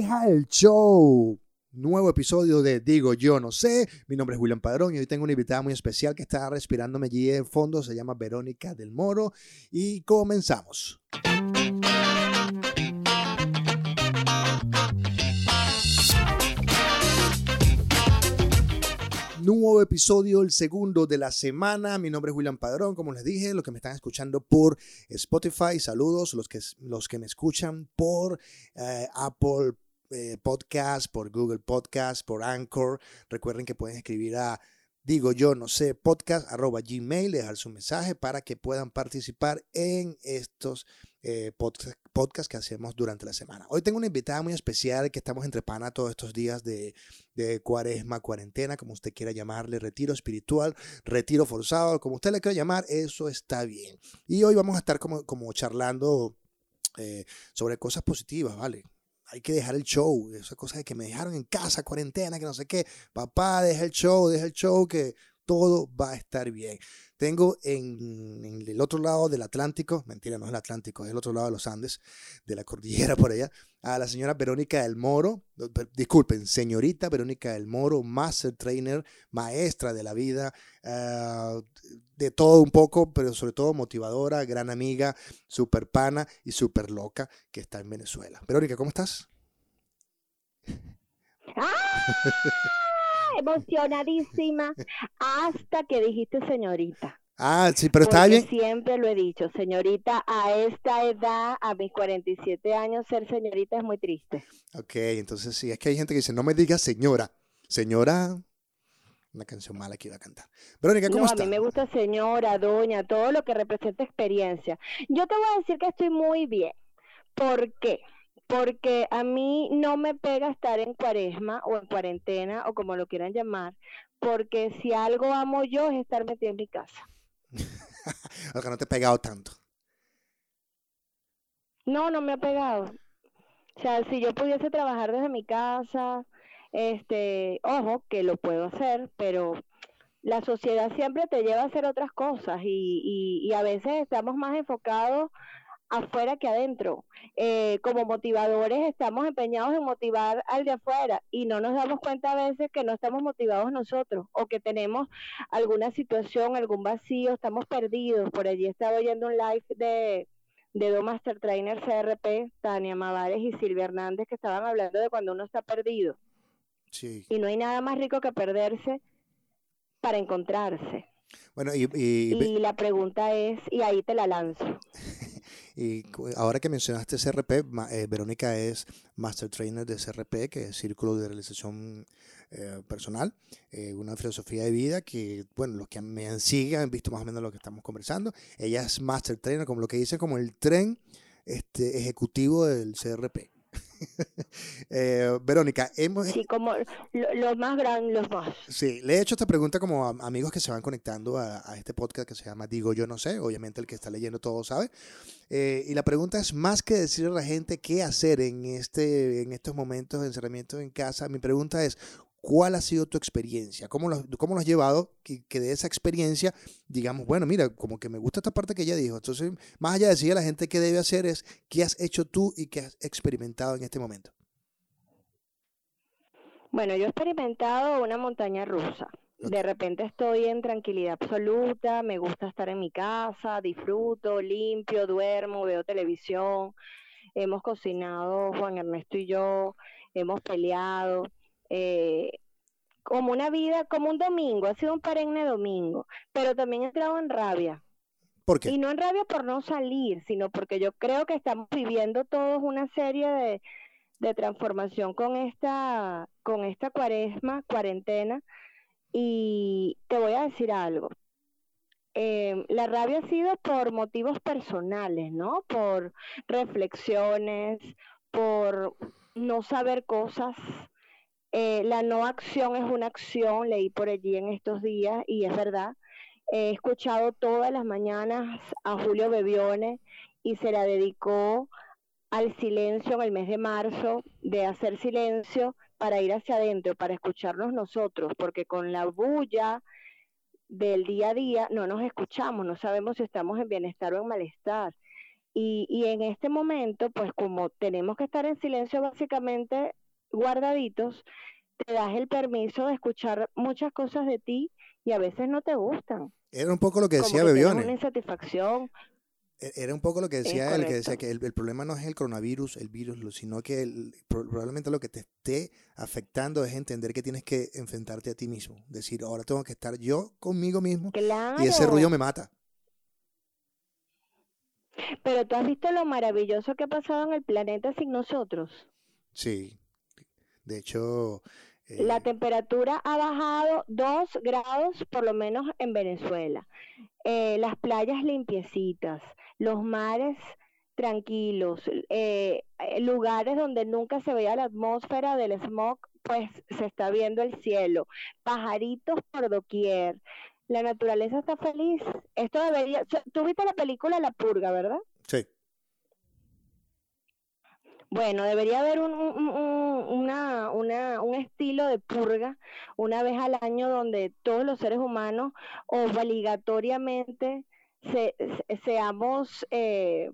Deja el show. Nuevo episodio de Digo Yo No Sé. Mi nombre es William Padrón y hoy tengo una invitada muy especial que está respirándome allí en fondo. Se llama Verónica del Moro. Y comenzamos. nuevo episodio, el segundo de la semana. Mi nombre es William Padrón, como les dije, los que me están escuchando por Spotify, saludos, los que, los que me escuchan por eh, Apple eh, Podcast, por Google Podcast, por Anchor. Recuerden que pueden escribir a digo yo no sé podcast arroba gmail dejar su mensaje para que puedan participar en estos eh, podcast, que hacemos durante la semana. Hoy tengo una invitada muy especial que estamos entre pana todos estos días de, cuaresma, cuarentena, como usted quiera llamarle, retiro espiritual, retiro forzado, como usted le quiera llamar, eso está bien. Y hoy vamos a estar como, como charlando eh, sobre cosas positivas, ¿vale? Hay que dejar el show, esas cosas de que me dejaron en casa, cuarentena, que no sé qué. Papá, deja el show, deja el show, que todo va a estar bien. Tengo en, el otro lado del Atlántico, mentira, no es el Atlántico, es el otro lado de los Andes, de la cordillera por allá, a la señora Verónica del Moro, disculpen, señorita Verónica del Moro, master trainer, maestra de la vida, ah, de todo un poco, pero sobre todo motivadora, gran amiga, super pana y super loca que está en Venezuela. Verónica, ¿cómo estás? Emocionadísima hasta que dijiste señorita. Ah, sí, pero está bien. Siempre lo he dicho, señorita, a esta edad, a mis 47 años, ser señorita es muy triste. Ok, entonces sí, es que hay gente que dice, no me digas señora. Señora, una canción mala que iba a cantar. Verónica, ¿cómo no, A mí me gusta señora, doña, todo lo que representa experiencia. Yo te voy a decir que estoy muy bien. ¿Por qué? Porque a mí no me pega estar en cuaresma o en cuarentena o como lo quieran llamar, porque si algo amo yo es estar metida en mi casa. o no te he pegado tanto. No, no me ha pegado. O sea, si yo pudiese trabajar desde mi casa, este, ojo, que lo puedo hacer, pero la sociedad siempre te lleva a hacer otras cosas y, y, y a veces estamos más enfocados afuera que adentro. Eh, como motivadores estamos empeñados en motivar al de afuera y no nos damos cuenta a veces que no estamos motivados nosotros o que tenemos alguna situación, algún vacío, estamos perdidos. Por allí estaba oyendo un live de, de dos Master Trainers CRP, Tania Mavares y Silvia Hernández, que estaban hablando de cuando uno está perdido. Y no hay nada más rico que perderse para encontrarse. Bueno, y, y la pregunta es, y ahí te la lanzo. Y ahora que mencionaste CRP, eh, Verónica es Master Trainer de CRP, que es Círculo de Realización eh, Personal, eh, una filosofía de vida que, bueno, los que me siguen han visto más o menos lo que estamos conversando. Ella es Master Trainer, como lo que dice, como el tren este, ejecutivo del CRP. Eh, Verónica, hemos... Sí, como los más grandes, los más. Sí, le he hecho esta pregunta como a amigos que se van conectando a, este podcast que se llama Digo Yo No Sé, obviamente el que está leyendo todo sabe. Eh, y la pregunta es más que decirle a la gente qué hacer en, este, en estos momentos de encerramiento en casa, mi pregunta es, ¿Cuál ha sido tu experiencia? ¿Cómo lo, cómo lo has llevado? Que, que, de esa experiencia, digamos, bueno, mira, como que me gusta esta parte que ella dijo. Entonces, más allá de decir a la gente qué debe hacer, es qué has hecho tú y qué has experimentado en este momento. Bueno, yo he experimentado una montaña rusa. De repente estoy en tranquilidad absoluta, me gusta estar en mi casa, disfruto, limpio, duermo, veo televisión. Hemos cocinado, Juan Ernesto y yo, hemos peleado eh, como una vida, como un domingo, ha sido un perenne domingo, pero también he entrado en rabia. ¿Por qué? Y no en rabia por no salir, sino porque yo creo que estamos viviendo todos una serie de, de transformación con esta, con esta cuaresma, cuarentena, y te voy a decir algo. Eh, la rabia ha sido por motivos personales, ¿no? Por reflexiones, por no saber cosas eh, la no acción es una acción, leí por allí en estos días y es verdad. He escuchado todas las mañanas a Julio Bebione y se la dedicó al silencio en el mes de marzo, de hacer silencio para ir hacia adentro, para escucharnos nosotros, porque con la bulla del día a día no nos escuchamos, no sabemos si estamos en bienestar o en malestar. Y, y en este momento, pues como tenemos que estar en silencio básicamente guardaditos, te das el permiso de escuchar muchas cosas de ti y a veces no te gustan. Era un poco lo que decía Como que tienes Bebione. una insatisfacción. E- Era un poco lo que decía él, que decía que el, el problema no es el coronavirus, el virus, sino que el- probablemente lo que te esté afectando es entender que tienes que enfrentarte a ti mismo. Decir, ahora tengo que estar yo conmigo mismo Claro. y ese ruido me mata. Pero tú has visto lo maravilloso que ha pasado en el planeta sin nosotros. Sí. De hecho, eh, La temperatura ha bajado dos grados por lo menos en Venezuela. Eh, las playas limpiecitas, los mares tranquilos, eh, eh, lugares donde nunca se veía la atmósfera del smog, pues se está viendo el cielo, pajaritos por doquier. La naturaleza está feliz. Esto debería. Tú viste la película La Purga, ¿verdad? sí. Bueno, debería haber un, un, un- una, una, un estilo de purga una vez al año donde todos los seres humanos obligatoriamente se, se- seamos eh,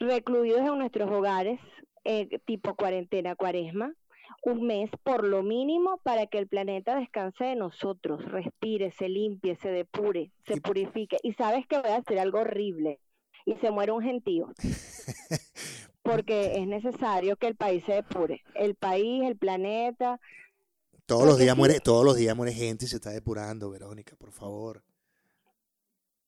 recluidos en nuestros hogares, eh, tipo cuarentena, cuaresma, un mes por lo mínimo para que el planeta descanse de nosotros, respire, se limpie, se depure, se Y- purifique. Y sabes que voy a hacer algo horrible y se muere un gentío porque es necesario que el país se depure. El país, el planeta. Todos los días sí. muere, todos los días muere gente y se está depurando, Verónica, por favor.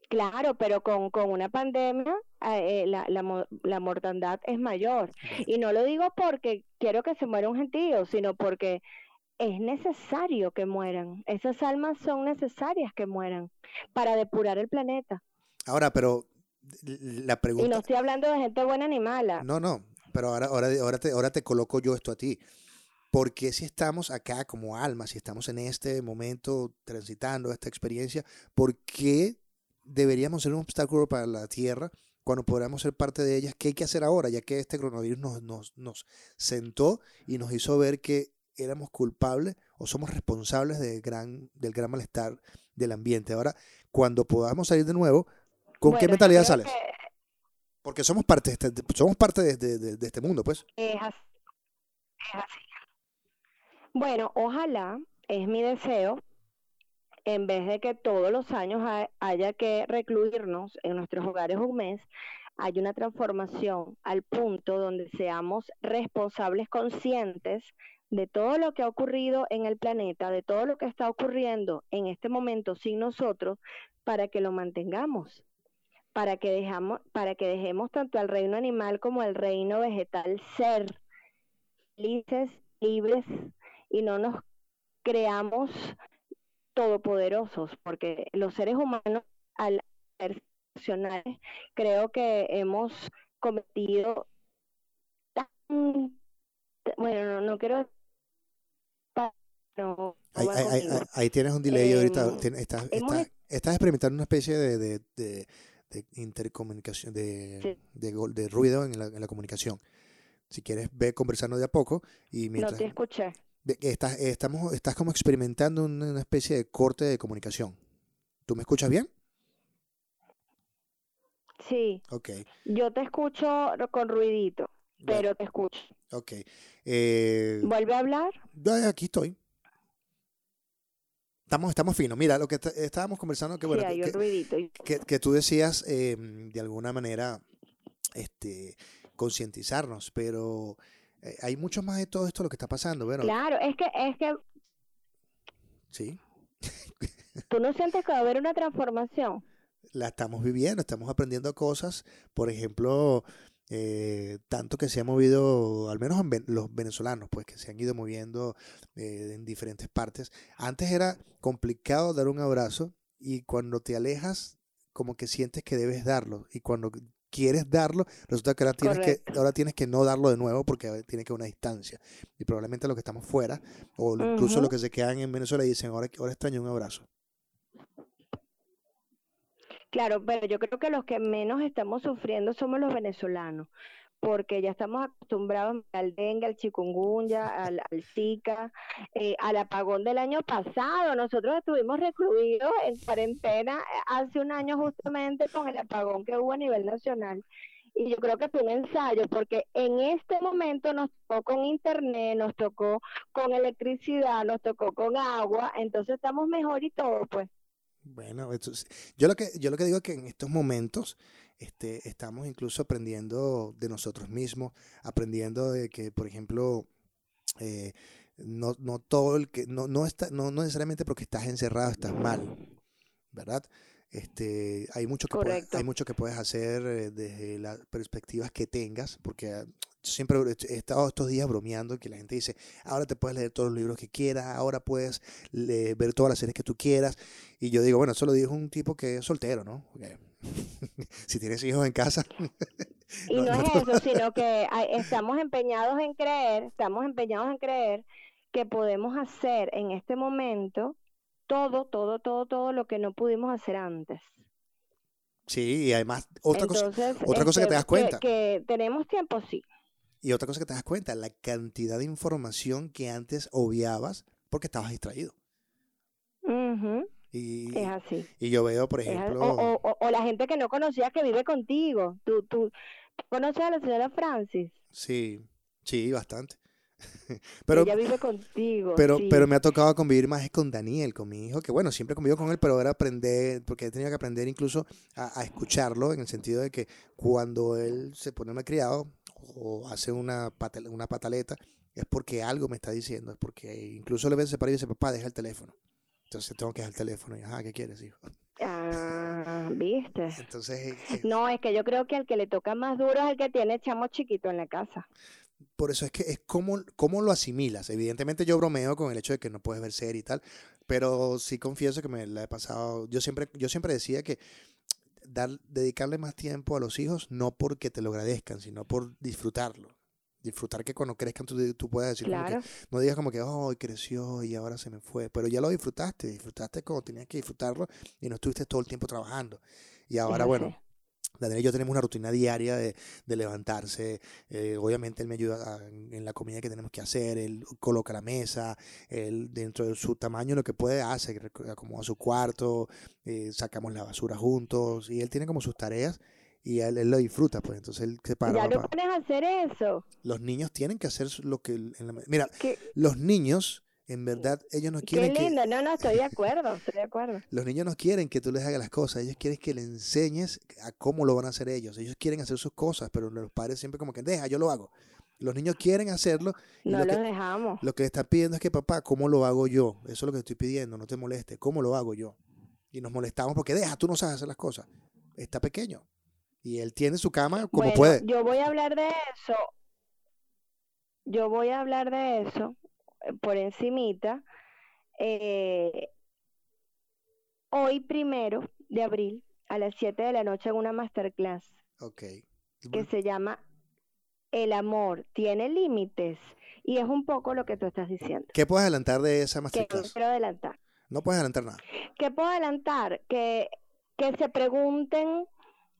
Claro, pero con, con una pandemia eh, la, la, la mortandad es mayor. Y no lo digo porque quiero que se muera un gentío, sino porque es necesario que mueran. Esas almas son necesarias que mueran para depurar el planeta. Ahora, pero la Y pregunta... no estoy hablando de gente buena ni mala. No, no, pero ahora, ahora, ahora, te, ahora te coloco yo esto a ti. ¿Por qué si estamos acá como almas, si estamos en este momento transitando esta experiencia, por qué deberíamos ser un obstáculo para la Tierra cuando podamos ser parte de ellas? ¿Qué hay que hacer ahora? Ya que este coronavirus nos, nos, nos sentó y nos hizo ver que éramos culpables o somos responsables del gran, del gran malestar del ambiente. Ahora, cuando podamos salir de nuevo, ¿con qué Bueno, mentalidad sales? que Porque somos parte de este, somos parte de, de- este mundo, pues. Es así. Es así. Bueno, ojalá, es mi deseo, en vez de que todos los años ha- haya que recluirnos en nuestros hogares un mes, hay una transformación al punto donde seamos responsables conscientes de todo lo que ha ocurrido en el planeta, de todo lo que está ocurriendo en este momento sin nosotros, para que lo mantengamos, para que dejamos, para que dejemos tanto al reino animal como al reino vegetal ser felices, libres y no nos creamos todopoderosos, porque los seres humanos al ser racionales, creo que hemos cometido tan bueno, no, no quiero no, Ahí, tienes un delay ahorita. Em, estás, estás- estás experimentando una especie de, de, de- de intercomunicación, de, Sí. de, gol- de ruido en la, en la comunicación. Si quieres, ve conversando de a poco y no mientras te escuché. estás, estamos, estás como experimentando una, especie de corte de comunicación. ¿Tú me escuchas bien? Sí, Ok, yo te escucho con ruidito, bueno, pero te escucho. ok. Eh, ¿Vuelve a hablar? aquí estoy. Estamos, estamos finos. Mira, lo que est- estábamos conversando, que bueno, sí, que- que- tú decías eh, de alguna manera este, concientizarnos, pero eh, hay mucho más de todo esto lo que está pasando, bueno, Claro, es que es que sí, tú no sientes que va a haber una transformación. la estamos viviendo, estamos aprendiendo cosas, por ejemplo, eh, tanto que se ha movido, al menos en los venezolanos, pues que se han ido moviendo eh, en diferentes partes. Antes era complicado dar un abrazo y cuando te alejas, como que sientes que debes darlo y cuando quieres darlo, resulta que ahora tienes que ahora tienes que no darlo de nuevo porque tiene que haber una distancia. Y probablemente los que estamos fuera o incluso los que se quedan en Venezuela dicen, ahora, ahora extraño un abrazo. Claro, pero yo creo que los que menos estamos sufriendo somos los venezolanos, porque ya estamos acostumbrados al dengue, al chikungunya, al, al Zika, eh, al apagón del año pasado. Nosotros estuvimos recluidos en cuarentena eh, hace un año justamente con el apagón que hubo a nivel nacional. y yo creo que fue un ensayo, porque en este momento nos tocó con internet, nos tocó con electricidad, nos tocó con agua, entonces estamos mejor y todo, pues. Bueno, yo lo que yo lo que digo es que en estos momentos este, estamos incluso aprendiendo de nosotros mismos, aprendiendo de que, por ejemplo, eh, no, no todo el que no, no está no, no necesariamente porque estás encerrado estás mal, ¿verdad? Este, hay, mucho que puedes, hay mucho que puedes hacer eh, desde las perspectivas que tengas, porque siempre he estado estos días bromeando que la gente dice, ahora te puedes leer todos los libros que quieras, ahora puedes ver todas las series que tú quieras. Y yo digo, bueno, eso lo dijo un tipo que es soltero, ¿no? si tienes hijos en casa. y no, es eso, sino que estamos empeñados en creer, estamos empeñados en creer que podemos hacer en este momento todo, todo, todo, todo lo que no pudimos hacer antes. Sí, y además, otra cosa, otra cosa que te das este, cuenta. Que, tenemos tiempo, sí. Y otra cosa que te das cuenta, la cantidad de información que antes obviabas porque estabas distraído. y, es así. Y yo veo, por ejemplo... O, o, la gente que no conocía que vive contigo. ¿Tú, tú conoces a la señora Francis? Sí, sí, bastante. pero, Ella vive contigo. Pero, pero me ha tocado convivir más con Daniel, con mi hijo, que bueno, siempre convivo con él, pero ahora aprender, porque he tenido que aprender incluso a, escucharlo, en el sentido de que cuando él se pone criado o hace una, una pataleta, es porque algo me está diciendo, es porque incluso le ve se para y dice, papá, deja el teléfono. Entonces tengo que dejar el teléfono y, ajá, ¿qué quieres, hijo? Ah, viste. Entonces, no, es que yo creo que el que le toca más duro es el que tiene chamo chiquito en la casa por eso es que es como, cómo lo asimilas. Evidentemente yo bromeo con el hecho de que no puedes ver serie y tal, pero sí confieso que me la he pasado, yo siempre, yo siempre decía que dar, dedicarle más tiempo a los hijos no porque te lo agradezcan, sino por disfrutarlo. Disfrutar que cuando crezcan tú, tú puedas decir, no digas como que, oh, creció y ahora se me fue, pero ya lo disfrutaste, disfrutaste como tenías que disfrutarlo y no estuviste todo el tiempo trabajando. Y ahora, bueno, Daniel y yo tenemos una rutina diaria de, levantarse. Eh, obviamente él me ayuda en la comida que tenemos que hacer. Él coloca la mesa. Él, dentro de su tamaño, lo que puede, hace. Acomoda su cuarto. Eh, sacamos la basura juntos. Y él tiene como sus tareas. Y él, él lo disfruta, pues. Entonces él se para. Ya no puedes hacer eso. Los niños tienen que hacer lo que. mira, los niños en verdad, ellos no quieren Qué lindo, no, no, estoy de acuerdo, estoy de acuerdo. Los niños no quieren que tú les hagas las cosas, ellos quieren que le enseñes a cómo lo van a hacer ellos. Ellos quieren hacer sus cosas, pero los padres siempre como que, deja, yo lo hago. Los niños quieren hacerlo. Y no lo, que, dejamos. Lo que están pidiendo es que, papá, ¿cómo lo hago yo? Eso es lo que estoy pidiendo, no te moleste, ¿cómo lo hago yo? Y nos molestamos porque, deja, tú no sabes hacer las cosas. Está pequeño. Y él tiene su cama como puede. Yo voy a hablar de eso. Yo voy a hablar de eso por encimita eh, hoy primero de abril a las 7 de la noche en una masterclass okay. que se llama El amor tiene límites y es un poco lo que tú estás diciendo. ¿Qué puedes adelantar de esa masterclass? quiero adelantar. No puedes adelantar nada. ¿Qué puedo adelantar? Que, que se pregunten,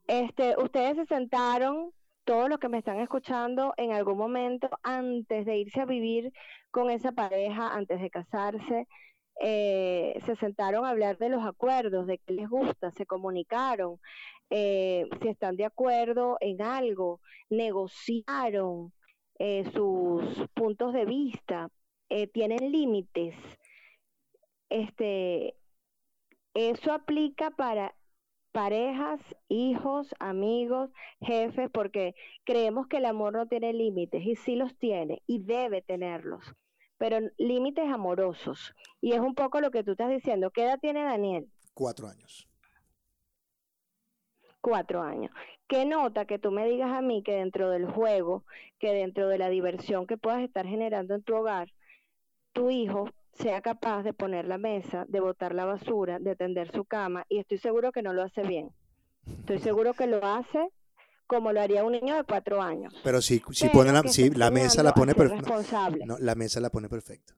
este, ustedes se sentaron todos los que me están escuchando en algún momento antes de irse a vivir con esa pareja, antes de casarse, eh, se sentaron a hablar de los acuerdos, de qué les gusta, se comunicaron, eh, si están de acuerdo en algo, negociaron eh, sus puntos de vista, tienen límites. Este, eso aplica para parejas, hijos, amigos, jefes, porque creemos que el amor no tiene límites y sí los tiene y debe tenerlos, pero límites amorosos. Y es un poco lo que tú estás diciendo. ¿Qué edad tiene Daniel? Cuatro años. Cuatro años. ¿Qué nota que tú me digas a mí que dentro del juego, que dentro de la diversión que puedas estar generando en tu hogar, tu hijo sea capaz de poner la mesa, de botar la basura, de tender su cama, y estoy seguro que no lo hace bien. Estoy seguro que lo hace como lo haría un niño de cuatro años. Pero si, si pone la, la mesa la pone perfecta. No, la mesa la pone perfecta.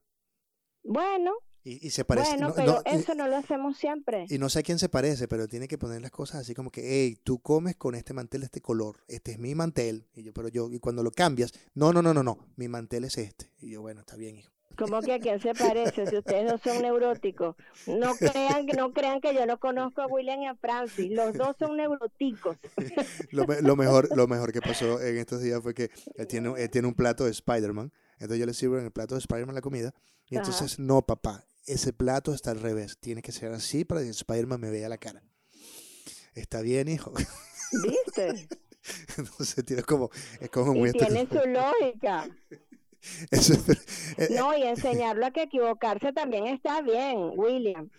Bueno. Y, se parece. Bueno, pero eso no lo hacemos siempre. Y no sé a quién se parece, pero tiene que poner las cosas así como que, hey, tú comes con este mantel de este color, este es mi mantel. Y yo, pero yo, y cuando lo cambias, no, no, no, no, no, mi mantel es este. Y yo, bueno, está bien, hijo. ¿Cómo que a quién se parece? Si ustedes dos son neuróticos. No crean, no crean que yo no conozco a William y a Francis. Los dos son neuróticos. lo, lo, mejor, lo mejor que pasó en estos días fue que él tiene, él tiene un plato de Spider-Man. Entonces yo le sirvo en el plato de Spider-Man la comida. Y entonces, no, papá, ese plato está al revés. Tiene que ser así para que Spider-Man me vea la cara. Está bien, hijo. ¿Viste? Entonces tiene como, es como muy y tiene su lógica. No, y enseñarlo a que equivocarse también está bien, William.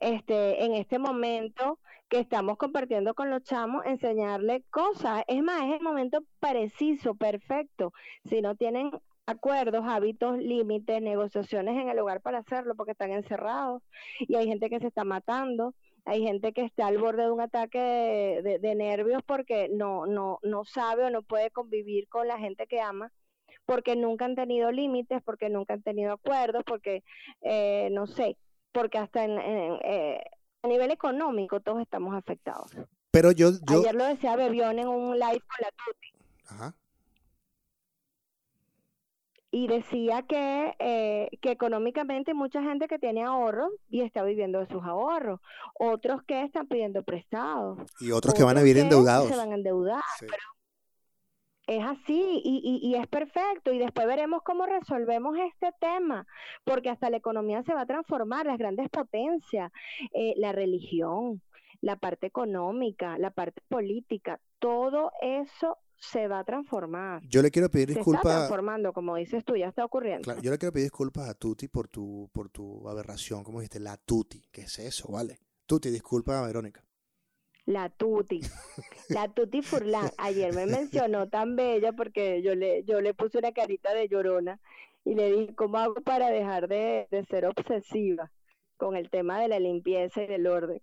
Este, en este momento que estamos compartiendo con los chamos, enseñarle cosas. Es más, es el momento preciso, perfecto. Si no tienen acuerdos, hábitos, límites, negociaciones en el lugar para hacerlo porque están encerrados y hay gente que se está matando, hay gente que está al borde de un ataque de, de nervios porque no, no, no sabe o no puede convivir con la gente que ama porque nunca han tenido límites, porque nunca han tenido acuerdos, porque, eh, no sé, porque hasta en, eh, a nivel económico todos estamos afectados. Pero yo, yo... Ayer lo decía Bebión en un live con la Tuti. Ajá. Y decía que, eh, que económicamente mucha gente que tiene ahorros y está viviendo de sus ahorros. Otros que están pidiendo prestados. Y otros, que van a vivir endeudados. Se van a endeudar. Pero es así y, y, es perfecto y después veremos cómo resolvemos este tema, porque hasta la economía se va a transformar, las grandes potencias, eh, la religión, la parte económica, la parte política, todo eso se va a transformar. Yo le quiero pedir disculpas. Se está transformando, como dices tú, ya está ocurriendo. yo le quiero pedir disculpas a Tuti por tu, por tu aberración, como dijiste, la Tuti, ¿qué es eso, vale? Tuti, disculpa a Verónica. La Tuti, la Tuti Furlan. Ayer me mencionó tan bella porque yo le, yo le puse una carita de llorona y le dije, ¿cómo hago para dejar de, ser obsesiva con el tema de la limpieza y del orden?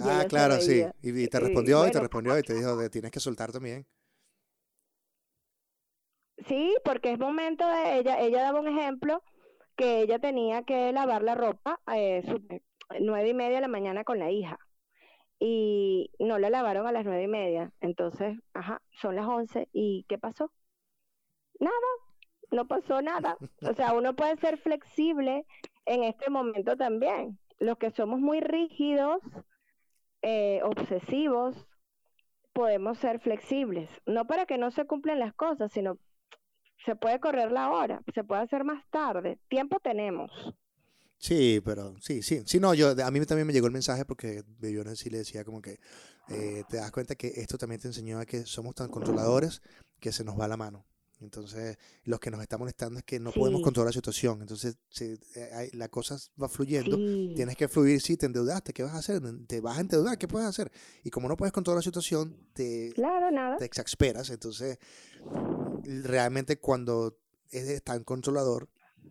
ah, claro, sí. Y, te respondió y, te respondió y te dijo, de, tienes que soltar también. Sí, porque es momento de ella, ella daba un ejemplo que ella tenía que lavar la ropa a eh, nueve y media de la mañana con la hija y no la lavaron a las nueve y media. Entonces, ajá, son las once. ¿Y qué pasó? Nada, no pasó nada. O sea, uno puede ser flexible en este momento también. Los que somos muy rígidos, eh, obsesivos, podemos ser flexibles. No para que no se cumplan las cosas, sino se puede correr la hora, se puede hacer más tarde. Tiempo tenemos. Sí, pero sí, sí. Sí, no, yo, a mí también me llegó el mensaje porque yo sí le decía como que eh, te das cuenta que esto también te enseñó a que somos tan controladores que se nos va la mano. Entonces, lo que nos está molestando es que no podemos controlar la situación. Entonces, eh, la cosa va fluyendo. Tienes que fluir. Si te endeudaste, ¿qué vas a hacer? Te vas a endeudar, ¿qué puedes hacer? Y como no puedes controlar la situación, te, te exasperas. Entonces, realmente cuando eres tan controlador,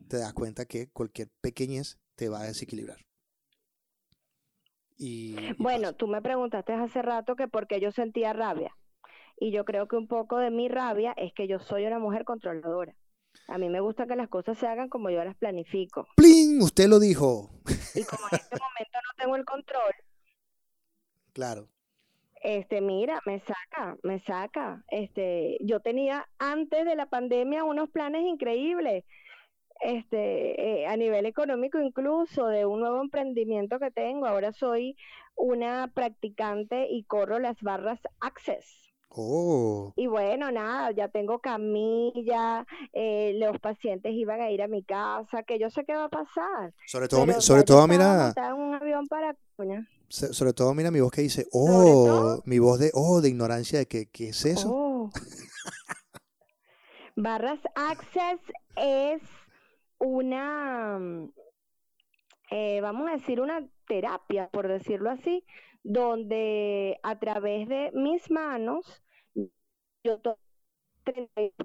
te das cuenta que cualquier pequeñez te va a desequilibrar. Y, bueno, tú me preguntaste hace rato que por qué yo sentía rabia. Y yo creo que un poco de mi rabia es que yo soy una mujer controladora. A mí me gusta que las cosas se hagan como yo las planifico. ¡Plin! Usted lo dijo. Y como en este momento no tengo el control. Claro. Este, mira, me saca, me saca. Este, yo tenía antes de la pandemia unos planes increíbles este, eh, a nivel económico incluso de un nuevo emprendimiento que tengo. Ahora soy una practicante y corro las barras Access. Oh. Y bueno, nada, ya tengo camilla, eh, los pacientes iban a ir a mi casa, que yo sé qué va a pasar. Sobre todo, sobre todo mira... Un avión para... Sobre todo mira mi voz que dice, oh, mi voz de, oh, de ignorancia de que, ¿qué es eso? Oh. Barras Access es una, mm, eh, vamos a decir, una terapia, por decirlo así, donde a través de mis manos, yo toco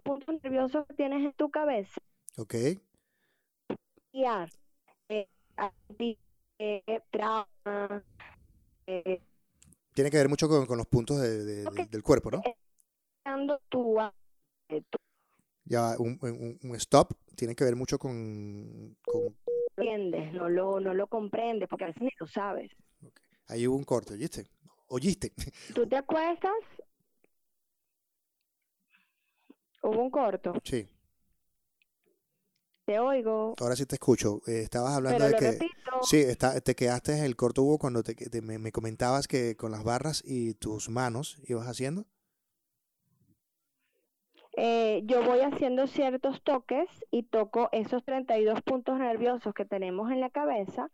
puntos nerviosos que tienes en tu cabeza. Ok. Eh, eh, trauma, Tiene que ver mucho con, los puntos de, del cuerpo, ¿no? Tu, ya, un, un, stop tiene que ver mucho con... con... Entiendes, no lo, no lo comprendes, porque a veces ni lo sabes. Ahí hubo un corte, ¿oíste? ¿Oíste? ¿Tú te acuestas? Hubo un corto. Sí. Te oigo. Ahora sí te escucho. Eh, estabas hablando Pero de lo que... repito. Sí, está, te quedaste en el corto Hugo cuando te, te- me, me comentabas que con las barras y tus manos ibas haciendo. Eh, yo voy haciendo ciertos toques y toco esos 32 puntos nerviosos que tenemos en la cabeza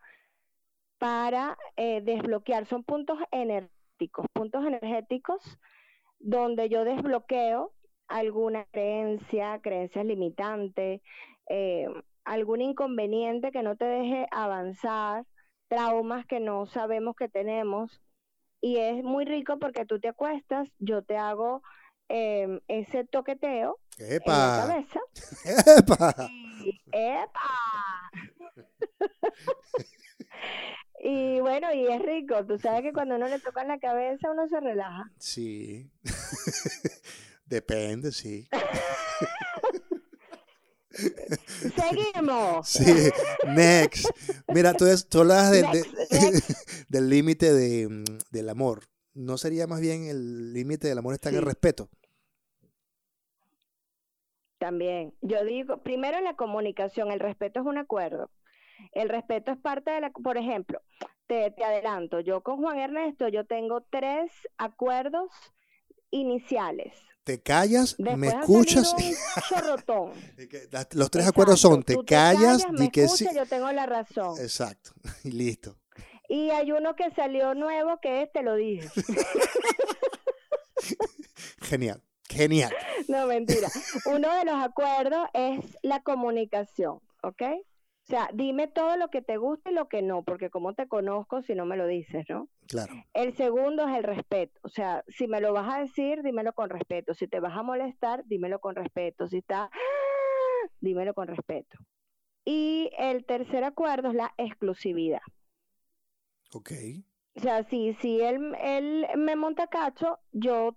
para eh, desbloquear. Son puntos energéticos, puntos energéticos donde yo desbloqueo alguna creencia, creencias limitantes, eh, algún inconveniente que no te deje avanzar, traumas que no sabemos que tenemos. Y es muy rico porque tú te acuestas, yo te hago em, ese toqueteo en la cabeza ¡Epa! y ¡epa! y bueno, y es rico. Tú sabes que cuando uno le toca en la cabeza uno se relaja. Sí. Depende, sí. Seguimos. Sí. Next. Mira, tú, es- tú hablas del- de- next. del límite de, mm, del amor. ¿No sería más bien el límite del amor está en el respeto? También. Yo digo, primero la comunicación, el respeto es un acuerdo. El respeto es parte de la, por ejemplo, te, te adelanto, yo con Juan Ernesto, yo tengo tres acuerdos iniciales. Te callas, Después me escuchas. un Los tres acuerdos son, te Tú callas, me di que sí. yo tengo la razón. Exacto. Y listo. Y hay uno que salió nuevo que es, te lo dije. Genial. Genial. No, mentira. Uno de los acuerdos es la comunicación, ¿ok? O sea, dime todo lo que te gusta y lo que no, porque como te conozco si no me lo dices, ¿no? Claro. El segundo es el respeto. O sea, si me lo vas a decir, dímelo con respeto. Si te vas a molestar, dímelo con respeto. Si está, dímelo con respeto. Y el tercer acuerdo es la exclusividad. Ok. O sea, si, si él, él me monta cacho, yo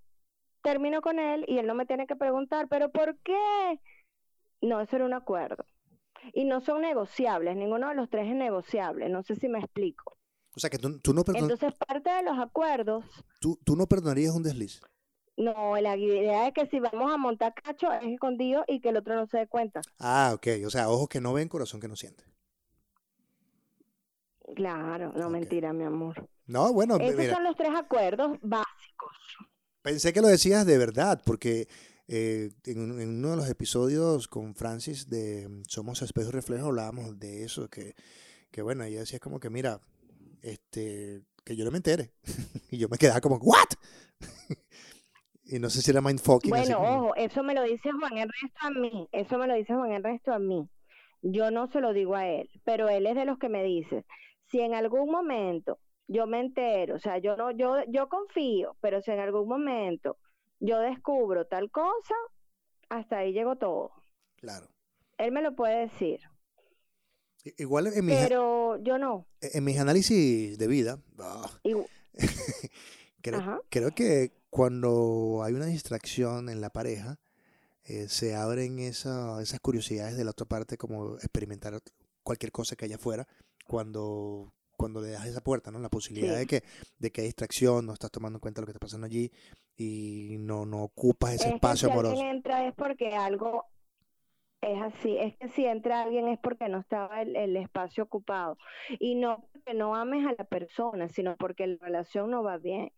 termino con él y él no me tiene que preguntar, ¿pero por qué? No, eso era un acuerdo. Y no son negociables, ninguno de los tres es negociable, no sé si me explico. O sea que tú, tú no, perdon- Entonces, parte de los acuerdos, tú, tú no perdonarías un desliz. no, la idea es que si vamos a montar cacho es escondido y que el otro no se dé cuenta. Ah, ok. O sea, ojos que no ven, corazón que no siente. Claro, no mentira, mi amor. No, bueno, Esos mira, son los tres acuerdos básicos. pensé que lo decías de verdad, porque eh, en, en uno de los episodios con Francis de mm, Somos Espejo Reflejo hablábamos de eso, que, que bueno, ella decía como que, mira, este, que yo no me entere. y yo me quedaba como, ¿what? y no sé si era mindfucking. Bueno, como- ojo, eso me lo dice Juan Ernesto a mí, eso me lo dice Juan Ernesto a mí. Yo no se lo digo a él, pero él es de los que me dice, si en algún momento yo me entero, o sea, yo no, yo, yo confío, pero si en algún momento yo descubro tal cosa, hasta ahí llegó todo. Claro. Él me lo puede decir, Igual en mis, pero yo no. en mis análisis de vida, ah, creo, creo que cuando hay una distracción en la pareja, eh, se abren esa- esas curiosidades de la otra parte, como experimentar cualquier cosa que haya afuera, cuando, cuando le das esa puerta, ¿no? La posibilidad Sí. de que, de que hay distracción, no estás tomando en cuenta lo que está pasando allí y no, no ocupas ese Es que espacio si amoroso. alguien entra es porque algo es así, es que si entra alguien es porque no estaba el, el espacio ocupado y no porque no ames a la persona, sino porque la relación no va bien.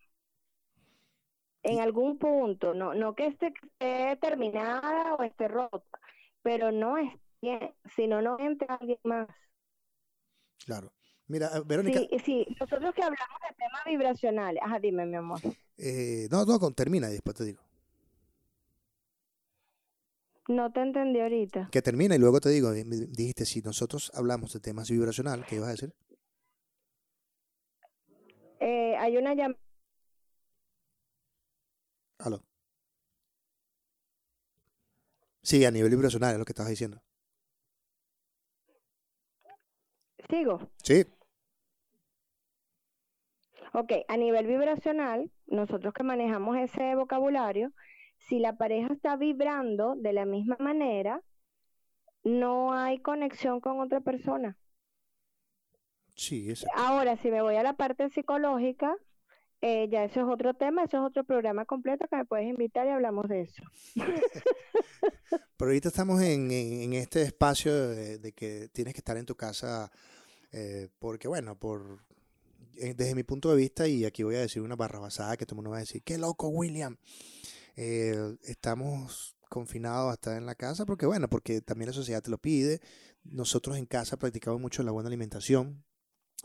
En algún punto, no, no que esté, que esté terminada o esté rota, pero no es bien, si no, no entra alguien más. Claro. Mira, eh, Verónica, Sí, sí, nosotros que hablamos de temas vibracionales, ajá, dime, mi amor. eh, no, no, con- termina y después te digo. No te entendí ahorita. Que termina y luego te digo, dijiste, si nosotros hablamos de temas vibracional, ¿qué ibas a decir? Eh, hay una llamada. Aló. Sí, a nivel vibracional es lo que estabas diciendo. Sigo. Sí, Ok, a nivel vibracional, nosotros que manejamos ese vocabulario, si la pareja está vibrando de la misma manera, no hay conexión con otra persona. sí, exacto. Ahora, si me voy a la parte psicológica, eh, ya eso es otro tema, eso es otro programa completo que me puedes invitar y hablamos de eso. Pero ahorita estamos en, este espacio de, que tienes que estar en tu casa eh, porque, bueno, por eh, desde mi punto de vista, y aquí voy a decir una barra basada que todo el mundo va a decir, qué loco, William. estamos confinados a estar en la casa porque, bueno, porque también la sociedad te lo pide. Nosotros en casa practicamos mucho la buena alimentación.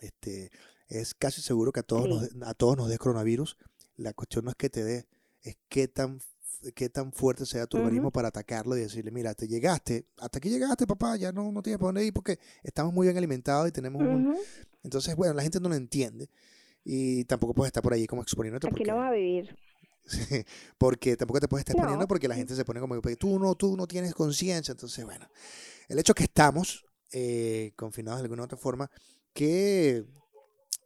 Este, es casi seguro que a todos, nos, a todos nos dé coronavirus. La cuestión no es que te dé, es qué tan, qué tan fuerte sea tu organismo para atacarlo y decirle, mira, te llegaste, hasta aquí llegaste, papá, ya no, no tienes por dónde ir porque estamos muy bien alimentados y tenemos Entonces, bueno, la gente no lo entiende y tampoco puedes estar por ahí como exponiéndote. Aquí no vas a vivir. porque tampoco te puedes estar exponiendo porque la gente se pone como que tú no, tú no tienes conciencia. Entonces, bueno, el hecho que estamos eh, confinados de alguna otra forma, que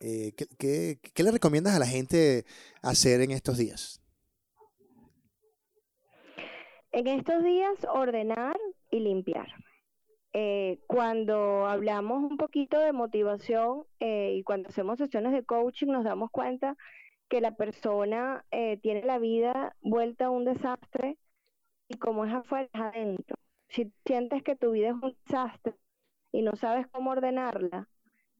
eh, ¿qué, le recomiendas a la gente hacer en estos días? En estos días, ordenar y limpiar. Eh, cuando hablamos un poquito de motivación eh, y cuando hacemos sesiones de coaching, nos damos cuenta que la persona tiene la vida vuelta a un desastre y como es afuera, es adentro. Si sientes que tu vida es un desastre y no sabes cómo ordenarla,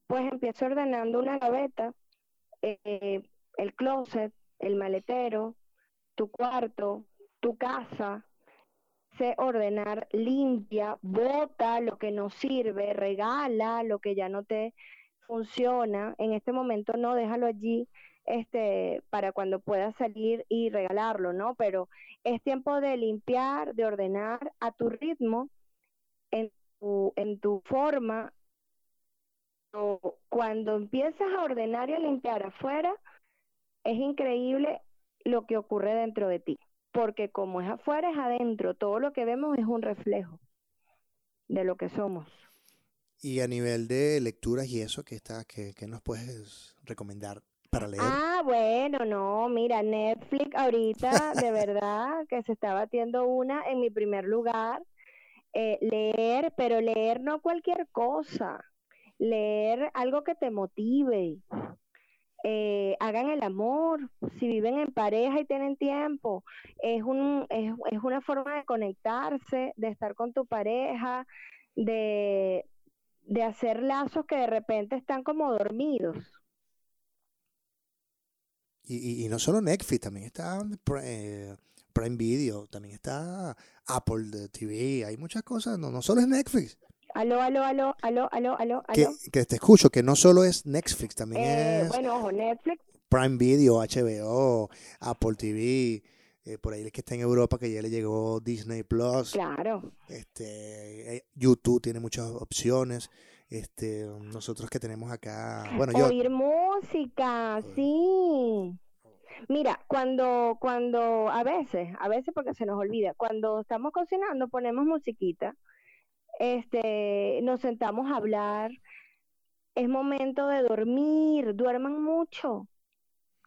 pues empiezo ordenando una gaveta, eh, el closet, el maletero, tu cuarto, tu casa, sé ordenar, limpia, bota lo que no sirve, regala lo que ya no te funciona. En este momento no déjalo allí este para cuando puedas salir y regalarlo, ¿no? Pero es tiempo de limpiar, de ordenar a tu ritmo, en tu, en tu forma, cuando empiezas a ordenar y a limpiar afuera, es increíble lo que ocurre dentro de ti, porque como es afuera, es adentro, todo lo que vemos es un reflejo de lo que somos. Y a nivel de lecturas y eso, ¿qué, está, qué, nos puedes recomendar para leer? Ah, bueno, no, mira, Netflix ahorita, de verdad, que se está batiendo una en mi primer lugar. Eh, leer, pero leer no cualquier cosa leer algo que te motive. Eh, hagan el amor, si viven en pareja y tienen tiempo, es, un, es, es una forma de conectarse, de estar con tu pareja, de, de hacer lazos que de repente están como dormidos. Y, y, no solo Netflix, también está eh, Prime Video, también está Apple TV, hay muchas cosas, no, no solo es Netflix. Aló, aló, aló, aló, aló, aló, Que, que, te escucho, que no solo es Netflix, también eh, es... Bueno, ojo, Netflix. Prime Video, HBO, Apple TV, eh, por ahí el que está en Europa, que ya le llegó Disney Plus. Claro. Este, eh, YouTube tiene muchas opciones. Este, nosotros que tenemos acá, bueno, yo... Oír música, sí. Mira, cuando, cuando, a veces, a veces porque se nos olvida, cuando estamos cocinando ponemos musiquita este, nos sentamos a hablar, es momento de dormir, duerman mucho,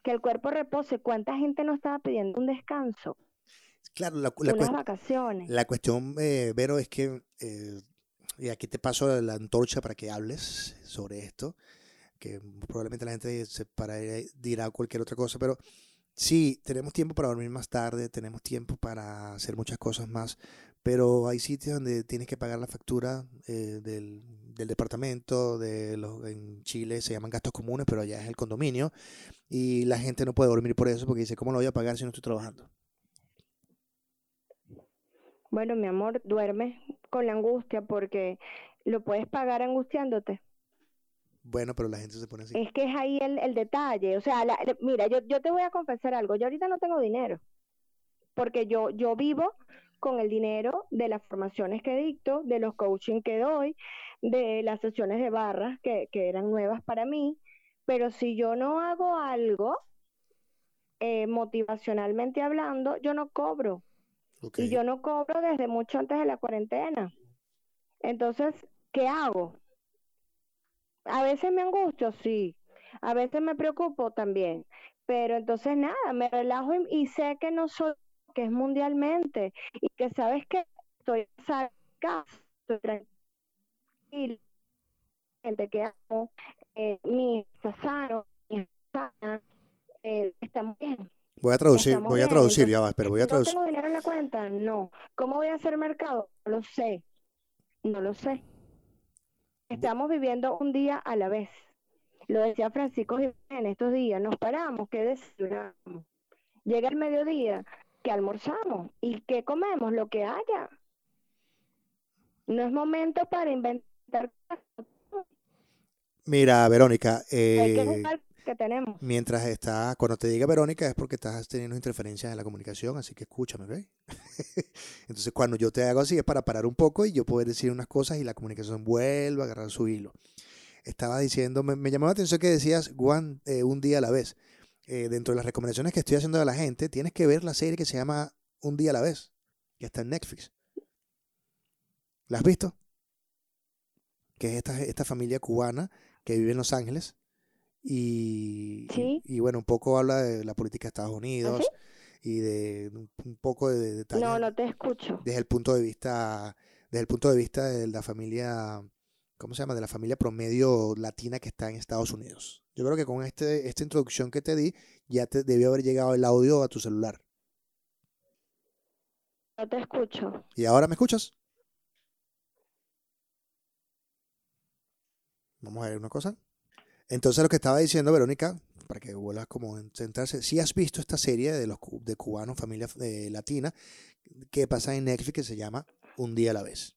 que el cuerpo repose. ¿Cuánta gente no estaba pidiendo un descanso? Claro, la, Unas vacaciones. La cuestión, eh, Vero, es que, eh, y aquí te paso la antorcha para que hables sobre esto, que probablemente la gente se para, dirá cualquier otra cosa, pero sí, tenemos tiempo para dormir más tarde, tenemos tiempo para hacer muchas cosas más, pero hay sitios donde tienes que pagar la factura eh, del, departamento, de los, en Chile se llaman gastos comunes, pero allá es el condominio, y la gente no puede dormir por eso porque dice, ¿cómo lo voy a pagar si no estoy trabajando? Bueno, mi amor, duerme con la angustia porque lo puedes pagar angustiándote. Bueno, pero la gente se pone así. Es que es ahí el, detalle. O sea, mira, yo, yo te voy a confesar algo. Yo ahorita no tengo dinero porque yo, yo vivo con el dinero de las formaciones que dicto, de los coaching que doy, de las sesiones de barras que, eran nuevas para mí, pero si yo no hago algo, eh, motivacionalmente hablando, yo no cobro. Y yo no cobro desde mucho antes de la cuarentena. Entonces, ¿qué hago? A veces me angustio, sí. A veces me preocupo también. Pero entonces nada, me relajo y sé que no soy que es mundialmente y que sabes que estoy acá, estoy tranquila, gente que amo, eh, mi sano, mi sana, eh, estamos bien. Voy a traducir, Estamos voy a bien, traducir, ya va, pero voy a ¿No traducir. tengo dinero en la cuenta? No. ¿Cómo voy a hacer mercado? No lo sé. No lo sé. Estamos viviendo un día a la vez. Lo decía Francisco en estos días. Nos paramos, ¿qué desayunamos? Llega el mediodía, ¿qué almorzamos? ¿Y qué comemos? Lo que haya. No es momento para inventar. Mira, Verónica, que eh, que tenemos. mientras estás, cuando te diga Verónica es porque estás teniendo interferencias en la comunicación, así que escúchame, ¿ok? Entonces, cuando yo te hago así es para parar un poco y yo poder decir unas cosas y la comunicación vuelva a agarrar su hilo. Estaba diciendo, me, me llamó la atención que decías one, eh, un día a la vez. Eh, dentro de las recomendaciones que estoy haciendo a la gente, tienes que ver la serie que se llama Un día a la vez, que está en Netflix. ¿La has visto? Que es esta, esta familia cubana que vive en Los Ángeles y, Sí. y, bueno, un poco habla de la política de Estados Unidos y de un, un poco de detalles No, no te escucho. desde el punto de vista desde el punto de vista de la familia ¿cómo se llama? de la familia promedio latina que está en Estados Unidos. Yo creo que con este esta introducción que te di ya te debió haber llegado el audio a tu celular. No te escucho. ¿Y ahora me escuchas? Vamos a ver una cosa. Entonces lo que estaba diciendo Verónica, para que vuelvas como a centrarse, si has visto esta serie de los de cubanos, familia eh, latina, que pasa en Netflix que se llama Un día a la vez.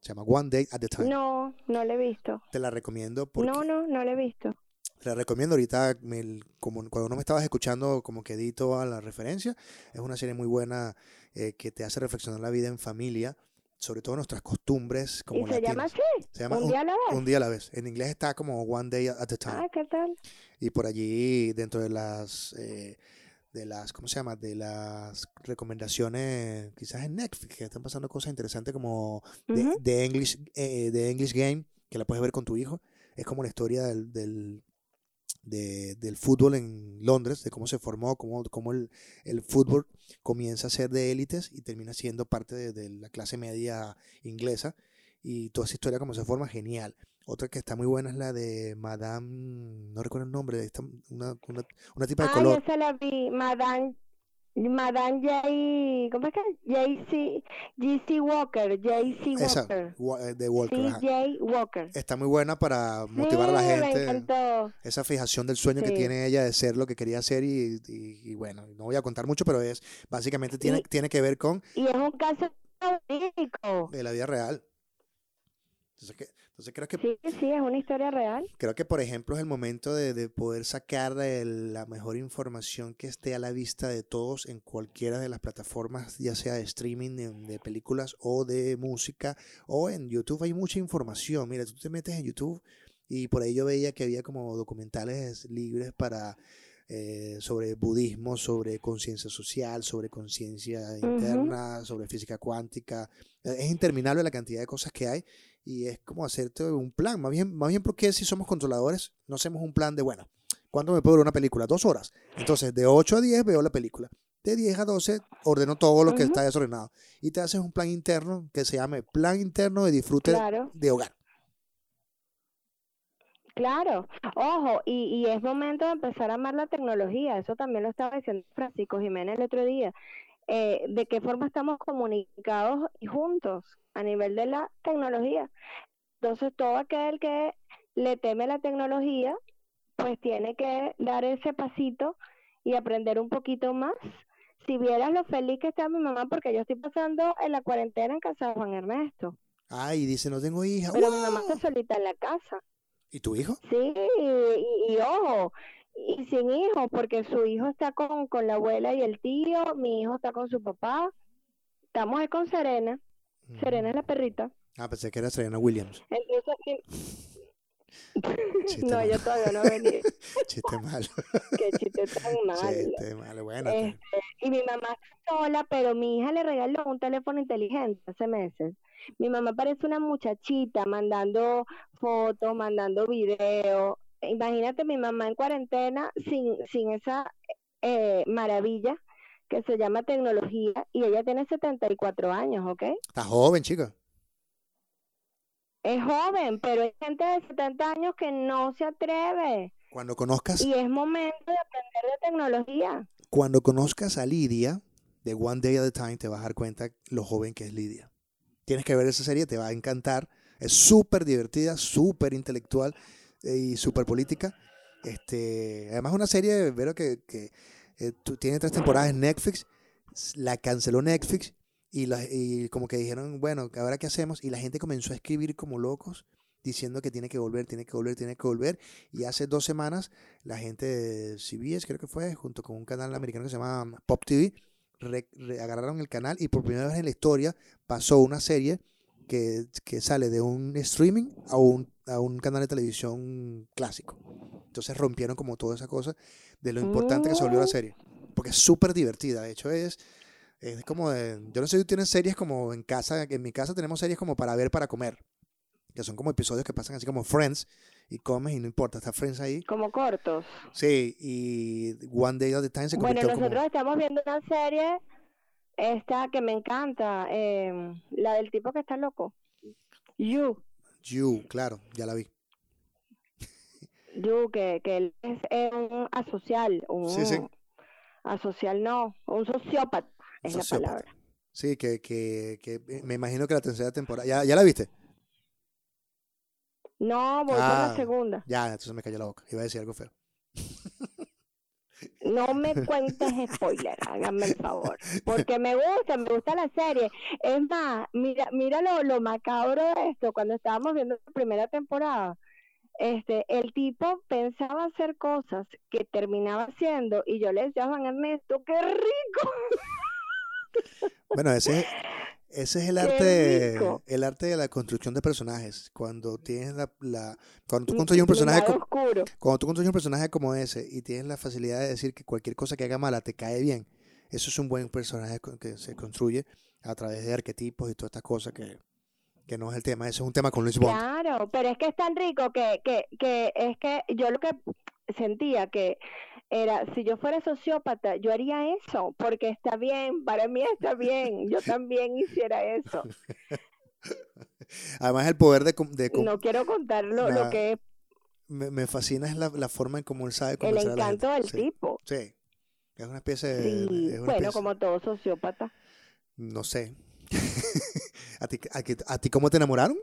Se llama One Day at a Time. No, no lo he visto. Te la recomiendo porque No, no, no lo he visto. La recomiendo ahorita, me- como cuando no me estabas escuchando, como que di toda la referencia. Es una serie muy buena eh, que te hace reflexionar la vida en familia, sobre todo nuestras costumbres como ¿Y se llama así? Se llama ¿Un un, día a la vez? un día a la vez. En inglés está como One Day at a Time. Ah, ¿qué tal? Y por allí, dentro de las, eh, de las, ¿cómo se llama? De las recomendaciones, quizás en Netflix, que están pasando cosas interesantes como de, Ujú. de English, eh, de English Game, que la puedes ver con tu hijo. Es como la historia del, del, de- del fútbol en Londres, de cómo se formó, cómo, cómo el, el fútbol comienza a ser de élites y termina siendo parte de, de la clase media inglesa. Y toda esa historia, cómo se forma, genial. Otra que está muy buena es la de Madame, no recuerdo el nombre, de esta, una, una, una tipa de color. esa la vi. Madame, Madame J. ¿Cómo es que? J.C. J.C. Walker. J.C. Esa, Walker. Wa- eh, de Walker. C.J. Walker. Está muy buena para motivar a la gente. esa fijación del sueño que tiene ella de ser lo que quería ser y, y- y bueno, no voy a contar mucho, pero es básicamente tiene, Y- tiene que ver con Y es un caso verídico. eh, la vida real. Entonces, que- entonces creo que Sí, sí, es una historia real. creo que por ejemplo es el momento de, de poder sacar de la mejor información que esté a la vista de todos en cualquiera de las plataformas, ya sea de streaming, de, de películas o de música o en YouTube hay mucha información. Mira, tú te metes en YouTube y por ahí yo veía que había como documentales libres para eh, sobre budismo, sobre conciencia social, sobre conciencia interna, sobre física cuántica. Es interminable la cantidad de cosas que hay y es como hacerte un plan. Más bien, más bien porque si somos controladores, no hacemos un plan de, bueno, ¿cuánto me puede durar una película? Dos horas. Entonces, de 8 a 10 veo la película. De 10 a 12 ordeno todo lo que Ujú. está desordenado. Y te haces un plan interno que se llame Plan Interno de Disfrute Claro. de Hogar. Claro, ojo, y, y es momento de empezar a amar la tecnología, eso también lo estaba diciendo Francisco Jiménez el otro día, eh, de qué forma estamos comunicados y juntos a nivel de la tecnología. Entonces, todo aquel que le teme la tecnología, pues tiene que dar ese pasito y aprender un poquito más. Si vieras lo feliz que está mi mamá, porque yo estoy pasando en la cuarentena en casa de Juan Ernesto, Ay, dice, no tengo hija. pero mi mamá ¡Wow! está solita en la casa. ¿Y tu hijo? Sí, y, y ojo, y sin hijo, porque su hijo está con, con la abuela y el tío, mi hijo está con su papá, estamos ahí con Serena, Serena es la perrita, Ah, pensé que era Serena Williams. entonces, Chiste no, malo. yo todavía no venía, Chiste malo. qué chiste tan malo. Chiste malo. Bueno, Este, y mi mamá está sola, pero mi hija le regaló un teléfono inteligente hace meses. Mi mamá parece una muchachita mandando fotos, mandando videos. Imagínate mi mamá en cuarentena sin, sin esa eh, maravilla que se llama tecnología y ella tiene 74 años, ¿ok? está joven, chica. Es joven, pero hay gente de 70 años que no se atreve. Cuando conozcas... Y es momento de aprender de tecnología. Cuando conozcas a Lidia, de One Day at a Time, te vas a dar cuenta lo joven que es Lidia. Tienes que ver esa serie, te va a encantar. Es súper divertida, súper intelectual y súper política. Este, además, una serie, veo que, que eh, tiene tres temporadas en Netflix. La canceló Netflix y, la, y como que dijeron, bueno, ¿ahora qué hacemos? Y la gente comenzó a escribir como locos diciendo que tiene que volver, tiene que volver, tiene que volver. Y hace dos semanas la gente de CBS, creo que fue, junto con un canal americano que se llama Pop TV, agarraron el canal y por primera vez en la historia pasó una serie que, que sale de un streaming a un, a un canal de televisión clásico. Entonces rompieron como toda esa cosa de lo importante que se volvió la mm. serie. Porque es súper divertida. De hecho, es, es como de. Yo no sé si tienes series como en casa. En mi casa tenemos series como para ver, para comer. Que son como episodios que pasan así como Friends. Y comes y no importa, está Friends ahí. Como cortos. Sí, y One Day at a Time se Bueno, nosotros estamos viendo una serie. Esta que me encanta. Eh, la del tipo que está loco. You. You, claro, ya la vi. You, que, que él es, un asocial, un sí, sí. asocial no, un sociópata es la palabra. Sí, que, que, que me imagino que la tercera temporada, ¿ya, ya la viste? No, voy por la ah, segunda. Ya, entonces me cayó la boca, iba a decir algo feo. No me cuentes spoiler, háganme el favor. Porque me gusta, me gusta la serie. Es más, mira, mira lo, lo macabro de esto. Cuando estábamos viendo la primera temporada, este, el tipo pensaba hacer cosas que terminaba haciendo y yo le decía a Juan Ernesto, ¡qué rico! Bueno, ese, ese es el arte, el arte de la construcción de personajes. Cuando tienes la, la cuando tú construyes un personaje como, cuando tú construyes un personaje como ese y tienes la facilidad de decir que cualquier cosa que haga mala te cae bien, eso es un buen personaje que se construye a través de arquetipos y todas estas cosas que, que no es el tema, eso es un tema con Luis Bond. Claro, pero es que es tan rico que, que, que es que yo lo que sentía que era, si yo fuera sociópata, yo haría eso, porque está bien, para mí está bien, yo también hiciera eso. Además el poder de... de no quiero contar lo, que... Me, me, fascina es la, la, forma en cómo él sabe El encanto del tipo. Sí, es una especie de... bueno, como todo sociópata. No sé, ¿A, ti, a, ti cómo te enamoraron?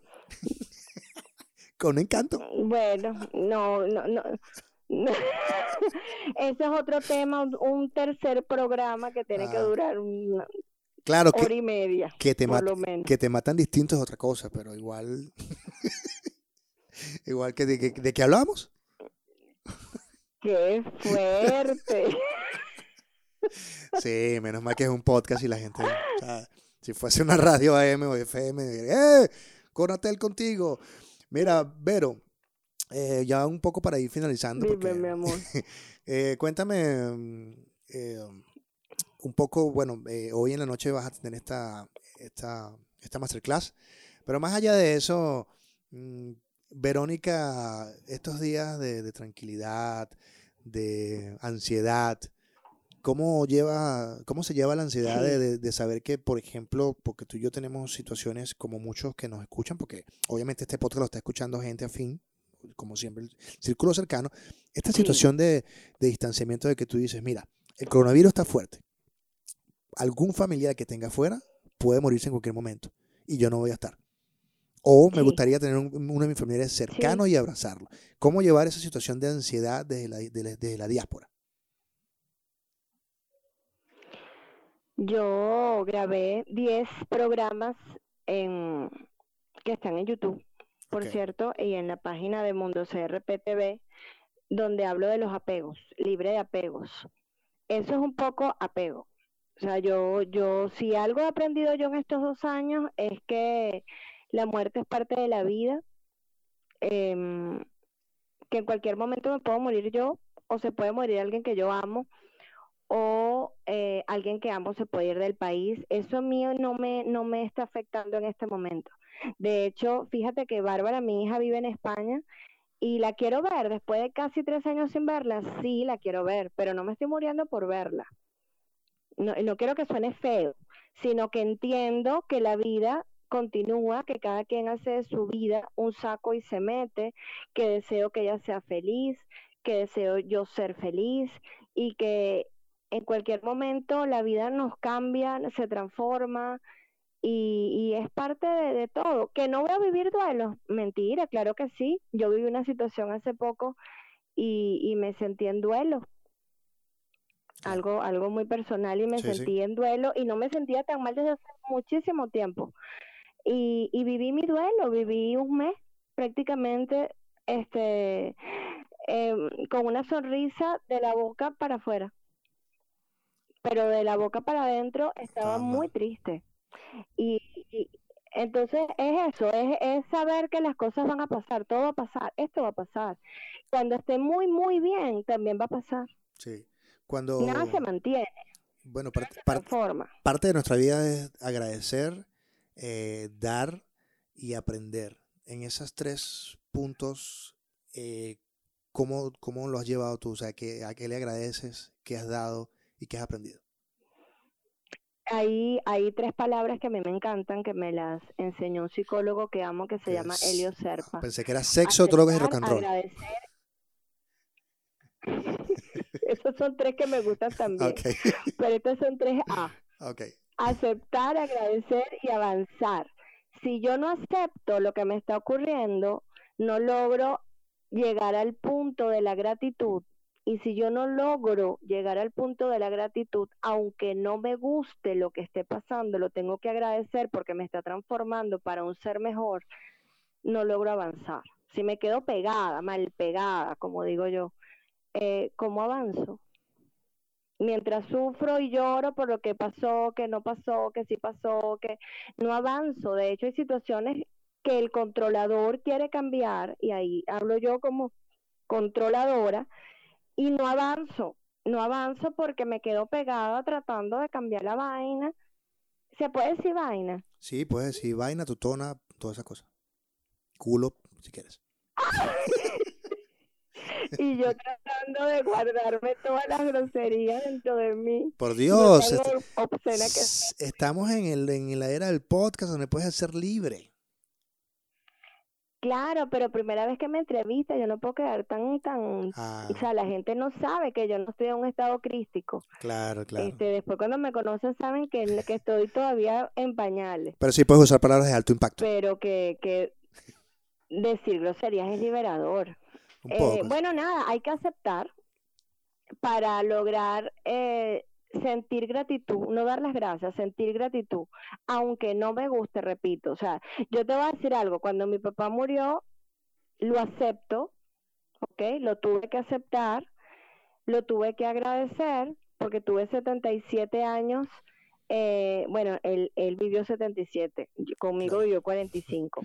Con encanto. Bueno, no, no, no. Ese es otro tema, un tercer programa que tiene que ah. durar una claro hora y media. Que te, que te matan distintos es otra cosa, pero igual. igual que de, de, qué hablamos. ¡Qué fuerte! sí, menos mal que es un podcast y la gente. Si fuese una radio AM o FM, ¡eh! Conatel contigo. Mira, Vero, eh, ya un poco para ir finalizando. mi amor. eh, cuéntame eh, un poco, bueno, eh, hoy en la noche vas a tener esta, esta, esta masterclass, pero más allá de eso, mm, Verónica, estos días de, de tranquilidad, de ansiedad, ¿Cómo, lleva, ¿Cómo se lleva la ansiedad de, saber que, por ejemplo, porque tú y yo tenemos situaciones como muchos que nos escuchan, porque obviamente este podcast lo está escuchando gente afín, como siempre, el círculo cercano, esta situación de, distanciamiento de que tú dices, mira, el coronavirus está fuerte, algún familiar que tenga afuera puede morirse en cualquier momento y yo no voy a estar. O me gustaría tener uno de mis familiares cercano y abrazarlo. ¿Cómo llevar esa situación de ansiedad desde la, desde la diáspora? Yo grabé 10 programas en, que están en YouTube, por cierto, y en la página de Mundo CRPTV, donde hablo de los apegos, libre de apegos. Eso es un poco apego. O sea, yo, yo, si algo he aprendido yo en estos dos años es que la muerte es parte de la vida, em, que en cualquier momento me puedo morir yo o se puede morir alguien que yo amo o eh, alguien que ambos se puede ir del país. Eso mío no me, no me está afectando en este momento. De hecho, fíjate que Bárbara, mi hija, vive en España y la quiero ver. Después de casi tres años sin verla, sí la quiero ver, pero no me estoy muriendo por verla. No, quiero que suene feo, sino que entiendo que la vida continúa, que cada quien hace de su vida un saco y se mete, que deseo que ella sea feliz, que deseo yo ser feliz y que en cualquier momento la vida nos cambia, se transforma y, es parte de, todo. Que no voy a vivir duelos, mentira, claro que sí. Yo viví una situación hace poco y, me sentí en duelo. Algo, algo muy personal y me sentí en duelo y no me sentía tan mal desde hace muchísimo tiempo. Y, y viví mi duelo, viví un mes prácticamente este em, con una sonrisa de la boca para afuera pero de la boca para adentro estaba muy triste. Y, entonces es eso, es, es, saber que las cosas van a pasar, todo va a pasar, esto va a pasar. Cuando esté muy, muy bien, también va a pasar. Sí, cuando... Nada se mantiene. Bueno, parte, parte de nuestra vida es agradecer, eh, dar y aprender. En esos tres puntos, eh, ¿cómo, ¿cómo, lo has llevado tú? O sea, ¿qué, ¿a qué le agradeces? ¿Qué has dado? y qué has aprendido? Hay, hay tres palabras que a mí me encantan, que me las enseñó un psicólogo que amo, que se llama Helio Serpa. Pensé que era sexo, drogas y rock and roll. Esos son tres que me gustan también. Pero estos son tres A. Aceptar, agradecer y avanzar. Si yo no acepto lo que me está ocurriendo, no logro llegar al punto de la gratitud y si yo no logro llegar al punto de la gratitud, aunque no me guste lo que esté pasando, lo tengo que agradecer porque me está transformando para un ser mejor, no logro avanzar. Si me quedo pegada, mal pegada, como digo yo, eh, ¿cómo avanzo? Mientras sufro y lloro por lo que pasó, que no pasó, que sí pasó, que no avanzo. De hecho, hay situaciones que el controlador quiere cambiar, y ahí hablo yo como controladora, y no avanzo, no avanzo porque me quedo pegada tratando de cambiar la vaina. ¿Se puede decir vaina? Sí, puedes decir vaina, tutona, todas esas cosas. Culo, si quieres. y yo tratando de guardarme todas las groserías dentro de mí. Por Dios, este, estamos en, el, en la era del podcast donde puedes ser libre. Claro, pero primera vez que me entrevista, yo no puedo quedar tan, tan, ah. o sea, la gente no sabe que yo no estoy en un estado crístico. Claro, claro. Este, después cuando me conocen saben que, que estoy todavía en pañales. Pero sí puedes usar palabras de alto impacto. Pero que, que decir groserías es liberador. Eh, bueno, nada, hay que aceptar para lograr eh, sentir gratitud, no dar las gracias, sentir gratitud, aunque no me guste, repito, o sea, yo te voy a decir algo, cuando mi papá murió, lo acepto, ¿ok? Lo tuve que aceptar, lo tuve que agradecer, porque tuve 77 años, eh, bueno, él, él vivió 77, conmigo vivió 45,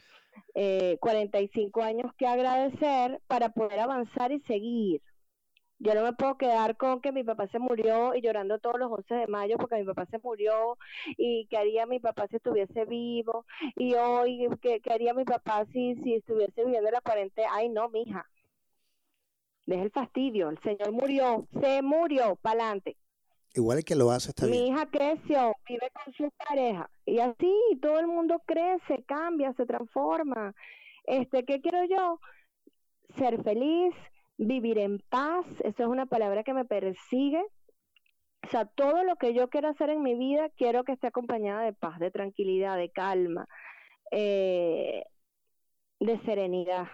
eh, 45 años que agradecer para poder avanzar y seguir, yo no me puedo quedar con que mi papá se murió y llorando todos los 11 de mayo porque mi papá se murió y qué haría mi papá si estuviese vivo y hoy qué, haría mi papá si, si estuviese viviendo la cuarentena. Ay, no, mija. Deja el fastidio. El señor murió, se murió, pa'lante. Igual que lo hace está Mi hija creció, vive con su pareja y así todo el mundo crece, cambia, se transforma. Este, ¿qué quiero yo? Ser feliz, vivir en paz, eso es una palabra que me persigue. O sea, todo lo que yo quiero hacer en mi vida, quiero que esté acompañada de paz, de tranquilidad, de calma, eh, de serenidad.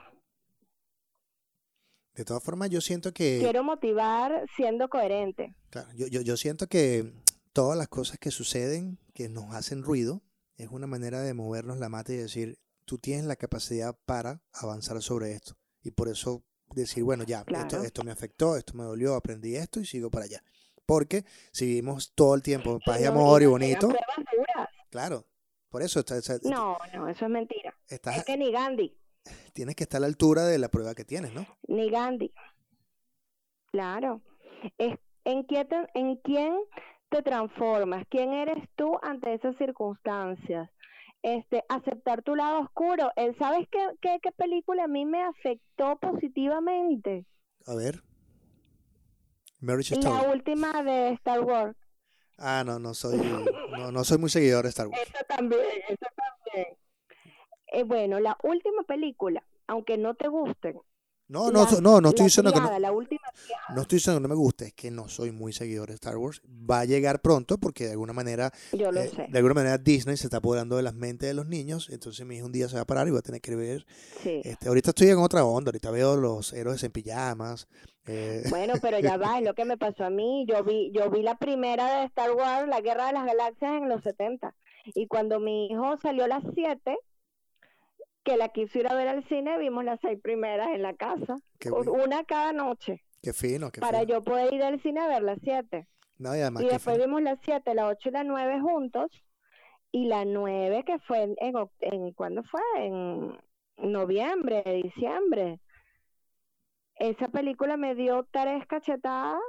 De todas formas, yo siento que... Quiero motivar siendo coherente. Claro, yo, yo, yo siento que todas las cosas que suceden, que nos hacen ruido, es una manera de movernos la mata y decir, tú tienes la capacidad para avanzar sobre esto. Y por eso decir, bueno, ya, esto, esto me afectó, esto me dolió, aprendí esto y sigo para allá. Porque si vivimos todo el tiempo paz y amor y bonito. Claro, por eso. Está, no, no, eso es mentira. es que ni Gandhi. Tienes que estar a la altura de la prueba que tienes, ¿no? Ni Gandhi. Claro. Es, ¿en, quién te, ¿En quién te transformas? ¿Quién eres tú ante esas circunstancias? Este, aceptar tu lado oscuro. ¿Sabes qué, qué, qué película a mí me afectó positivamente? A ver. La última de Star Wars. Ah, no, no soy, no, no soy muy seguidor de Star Wars. Eso también, eso también. Eh, bueno, la última película, aunque no te gusten, No, no, no, no estoy diciendo que no, la última no estoy diciendo que no me guste, es que no soy muy seguidor de Star Wars. Va a llegar pronto porque de alguna manera, Yo lo eh, sé. de alguna manera Disney se está apoderando de las mentes de los niños. Entonces mi hijo un día se va a parar y va a tener que ver. Sí. Este, ahorita estoy en otra onda, ahorita veo los héroes en pijamas. eh, Bueno, pero ya va, es lo que me pasó a mí. Yo vi, yo vi la primera de Star Wars, la Guerra de las Galaxias, en los 70. Y cuando mi hijo salió a las 7, que la quiso ir a ver al cine, vimos las seis primeras en la casa. qué, Una cada noche, qué fino, qué para fino. yo poder ir al cine a ver las 7. No, y además Y después fino. vimos las 7, la 8 y la 9 juntos. Y la 9 que fue en, en, oc- en ¿cuándo fue? En noviembre, diciembre. Esa película me dio tres cachetadas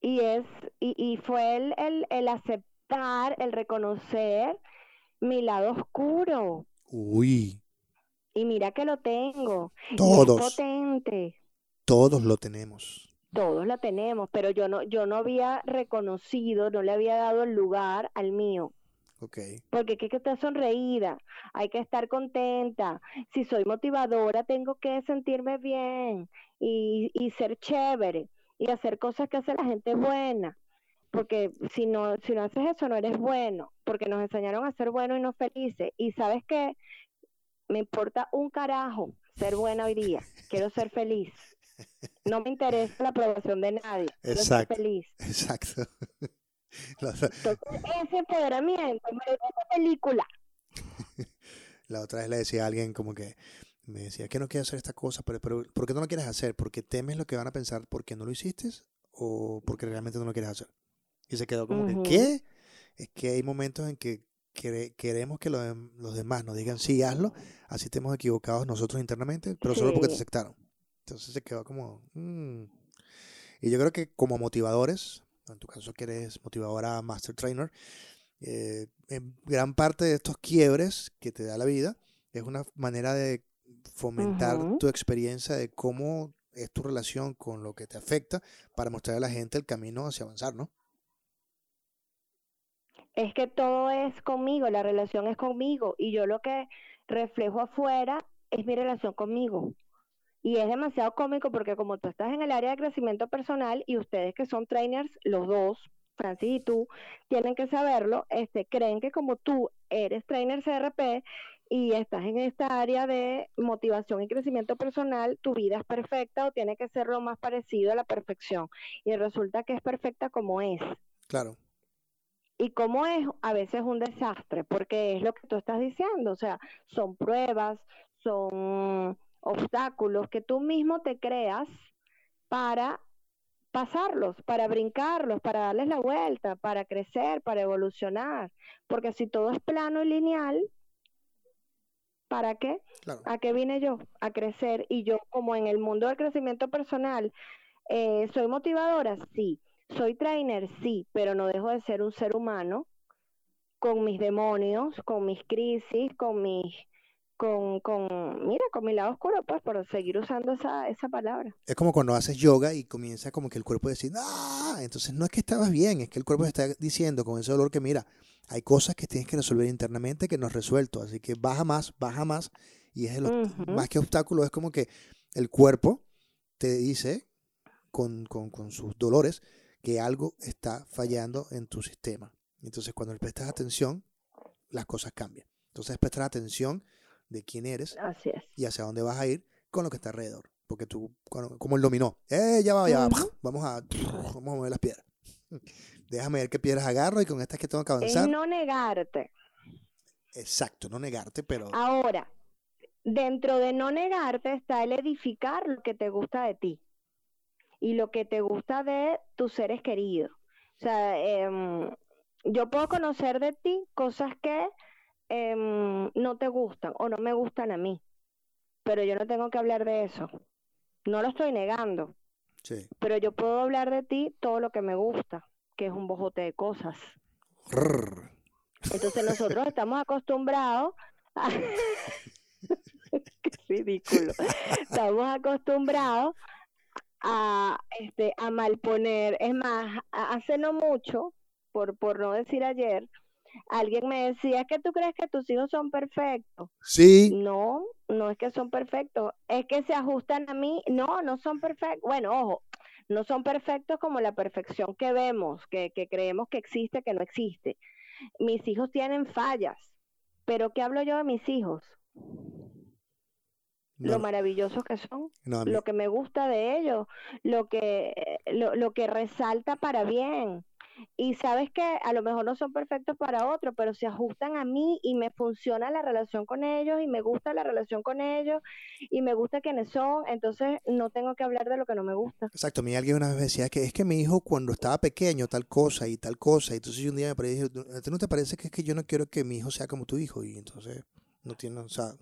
y es y, y fue el, el, el aceptar, el reconocer mi lado oscuro. Uy, Y mira que lo tengo. Y es todos, potente. todos lo tenemos. Todos la tenemos, pero yo no, yo no había reconocido, no le había dado el lugar al mío. Ok, Porque hay que estar sonreída, hay que estar contenta. Si soy motivadora, tengo que sentirme bien y, y ser chévere y hacer cosas que hace la gente buena. Porque si no, si no haces eso, no eres bueno. Porque nos enseñaron a ser buenos y no felices. Y sabes qué, me importa un carajo ser buena hoy día. Quiero ser feliz. No me interesa la aprobación de nadie. Quiero ser feliz. exacto. Entonces, ese empoderamiento merece esa película. la otra vez le decía a alguien como que me decía que no quiero hacer esta cosa, pero, pero ¿por qué no lo quieres hacer? ¿Porque temes lo que van a pensar porque no lo hiciste o porque realmente no lo quieres hacer? Y se quedó como que, ¿qué? Es que hay momentos en que quere- queremos que lo dem- los demás nos digan, sí, hazlo, así estemos equivocados nosotros internamente, pero solo porque te aceptaron. Entonces se quedó como... "Mm". Y yo creo que como motivadores, en tu caso que eres motivadora Master Trainer, eh, en gran parte de estos quiebres que te da la vida es una manera de fomentar tu experiencia de cómo es tu relación con lo que te afecta para mostrar a la gente el camino hacia avanzar, ¿no? Es que todo es conmigo, la relación es conmigo y yo lo que reflejo afuera es mi relación conmigo. Y es demasiado cómico porque como tú estás en el área de crecimiento personal y ustedes que son trainers, los dos, Francis y tú, tienen que saberlo, este, creen que como tú eres trainer CRP y estás en esta área de motivación y crecimiento personal, tu vida es perfecta o tiene que ser lo más parecido a la perfección. Y resulta que es perfecta como es. Claro, Y cómo es a veces un desastre, porque es lo que tú estás diciendo, o sea, son pruebas, son obstáculos que tú mismo te creas para pasarlos, para brincarlos, para darles la vuelta, para crecer, para evolucionar, porque si todo es plano y lineal, ¿para qué? claro. ¿A qué vine yo? A crecer. Y yo, como en el mundo del crecimiento personal, eh, ¿soy motivadora? Sí. ¿Soy trainer? Sí, pero no dejo de ser un ser humano con mis demonios, con mis crisis, con mis, con, con, mira, con mi lado oscuro, pues, por seguir usando esa, esa palabra. Es como cuando haces yoga y comienza como que el cuerpo decir, ¡ah! Entonces no es que estabas bien, es que el cuerpo está diciendo con ese dolor que mira, hay cosas que tienes que resolver internamente que no has resuelto, así que baja más, baja más, y es el, más que obstáculo, es como que el cuerpo te dice con, con, con sus dolores que algo está fallando en tu sistema. Entonces cuando le prestas atención, las cosas cambian. Entonces prestar atención de quién eres Así es. y hacia dónde vas a ir con lo que está alrededor. Porque tú, cuando- como el dominó, ¡eh, ya va, ya va! Vamos a, vamos a mover las piedras. Déjame ver qué piedras agarro y con estas que tengo que Es avanzar. no negarte. Exacto, no negarte, pero Ahora, dentro de no negarte está el edificar lo que te gusta de ti y lo que te gusta de tus seres queridos. O sea, em, yo puedo conocer de ti cosas que em, no te gustan o no me gustan a mí, pero yo no tengo que hablar de eso. No lo estoy negando, sí. pero yo puedo hablar de ti todo lo que me gusta, que es un bojote de cosas. Rrr. Entonces nosotros estamos acostumbrados a... Qué ridículo. Estamos acostumbrados a, este, a malponer. Es más, hace no mucho, por, por no decir ayer, alguien me decía, ¿es que tú crees que tus hijos son perfectos? Sí. No, no es que son perfectos, es que se ajustan a mí. No, no son perfectos. Bueno, ojo, no son perfectos como la perfección que vemos, que, que creemos que existe, que no existe. Mis hijos tienen fallas, pero ¿qué hablo yo de mis hijos? Lo maravillosos que son, no, lo que me gusta de ellos, lo que, lo, lo que resalta para bien. Y sabes que a lo mejor no son perfectos para otro, pero se ajustan a mí y me funciona la relación con ellos y me gusta la relación con ellos y me gusta quienes son, entonces no tengo que hablar de lo que no me gusta. Exacto, a mí alguien una vez me decía que es que mi hijo cuando estaba pequeño tal cosa y tal cosa, y entonces yo un día me dije, ¿a ti no te parece que es que yo no quiero que mi hijo sea como tu hijo? Y entonces no tiene, o sea,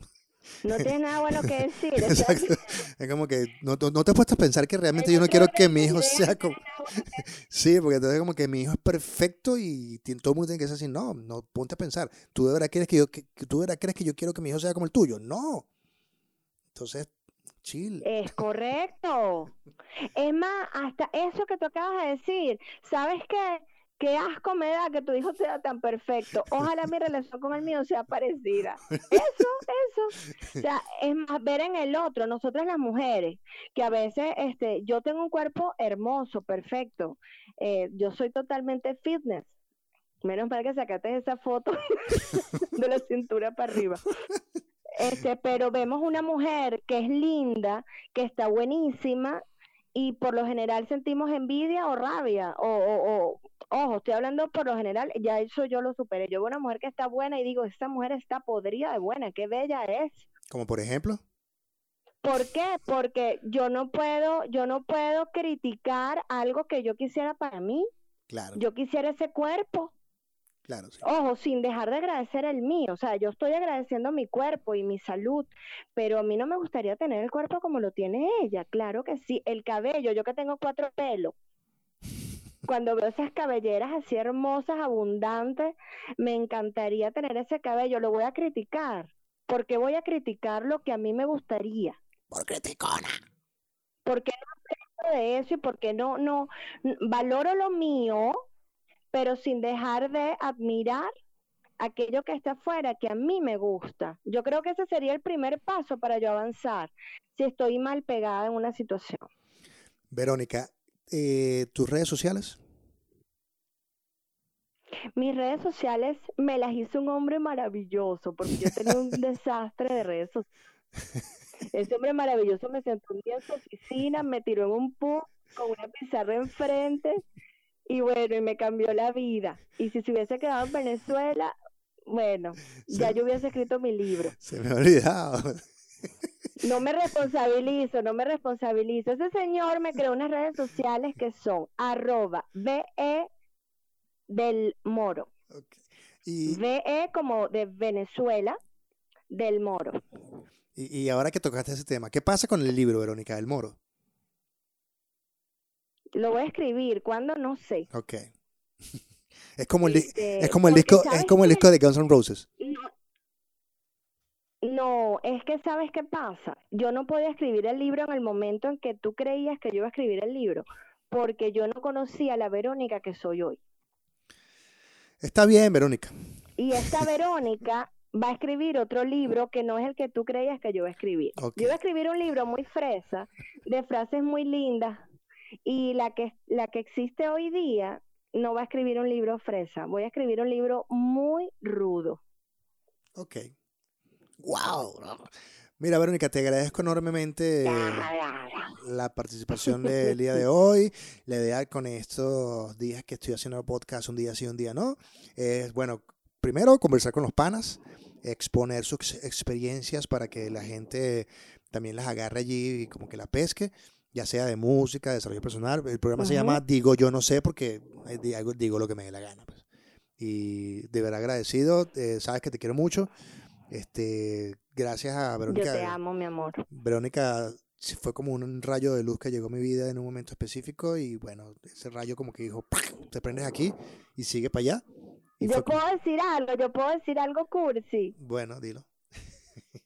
No tienes nada bueno que decir. exacto, es como que no, no- te has puesto a pensar que realmente yo no quiero que mi hijo sea como, sí, porque entonces como que mi hijo es perfecto y todo el mundo tiene que ser así, no, no, ponte a pensar, ¿tú de verdad quieres que yo, que, que tú de verdad crees que yo quiero que mi hijo sea como el tuyo? No, entonces, chill. Es correcto. Es más, hasta eso que tú acabas de decir, ¿sabes qué? Qué asco me da que tu hijo sea tan perfecto. Ojalá mi relación con el mío sea parecida. Eso, eso. O sea, es más ver en el otro, nosotras las mujeres, que a veces este, yo tengo un cuerpo hermoso, perfecto. Eh, yo soy totalmente fitness. Menos mal que sacaste esa foto de la cintura para arriba. Este, pero vemos una mujer que es linda, que está buenísima y por lo general sentimos envidia o rabia o, o- o- ojo, estoy hablando por lo general, ya eso yo lo superé. Yo veo una mujer que está buena y digo, esta mujer está podrida de buena, qué bella es. Como por ejemplo, ¿Por qué? Porque yo no puedo, yo no puedo criticar algo que yo quisiera para mí. claro, Yo quisiera ese cuerpo. claro, sí. Ojo, sin dejar de agradecer el mío, o sea, yo estoy agradeciendo mi cuerpo y mi salud, pero a mí no me gustaría tener el cuerpo como lo tiene ella, claro que sí, el cabello, yo que tengo cuatro pelos, cuando veo esas cabelleras así hermosas, abundantes, me encantaría tener ese cabello, lo voy a criticar, porque voy a criticar lo que a mí me gustaría, Por criticona. porque no aprendo de eso y porque no, no, valoro lo mío, pero sin dejar de admirar aquello que está afuera que a mí me gusta. Yo creo que ese sería el primer paso para yo avanzar si estoy mal pegada en una situación. Verónica, eh, ¿tus redes sociales? Mis redes sociales me las hizo un hombre maravilloso porque yo tenía un desastre de redes sociales. Ese hombre maravilloso me sentó un día en su oficina, me tiró en un pub con una pizarra enfrente y bueno, y me cambió la vida. Y si se hubiese quedado en Venezuela, bueno, ya yo hubiese escrito mi libro. Se me ha olvidado. No me responsabilizo, no me responsabilizo. Ese señor me creó unas redes sociales que son arroba VE del Moro. Y, VE como de Venezuela del Moro. y, y ahora que tocaste ese tema, ¿qué pasa con el libro, Verónica del Moro? Lo voy a escribir, ¿cuándo? No sé. Ok. Es como el, Este, es como el disco, es ¿sabes como el disco de Guns N' Roses. No, es que sabes qué pasa. Yo no podía escribir el libro en el momento en que tú creías que yo iba a escribir el libro, porque yo no conocía la Verónica que soy hoy. Está bien, Verónica. Y esta Verónica va a escribir otro libro que no es el que tú creías que yo iba a escribir. Yo iba a escribir un libro muy fresa, de frases muy lindas, y la que, la que existe hoy día no va a escribir un libro fresa, voy a escribir un libro muy rudo. Ok. Wow. Mira, Verónica, te agradezco enormemente la participación del día de hoy. La idea con estos días que estoy haciendo el podcast, un día sí, un día no, es, bueno, primero conversar con los panas, exponer sus ex- experiencias para que la gente también las agarre allí y como que la pesque, ya sea de música, de desarrollo personal. El programa se llama Digo Yo No Sé porque eh, digo, digo lo que me dé la gana. pues. Y de verdad agradecido, eh, sabes que te quiero mucho. Este, gracias a Yo Verónica. te amo, mi amor. Verónica fue como un rayo de luz que llegó a mi vida en un momento específico y bueno, ese rayo como que dijo, te prendes aquí y sigue para allá. Y Yo como- puedo decir algo, yo puedo decir algo cursi, bueno, dilo.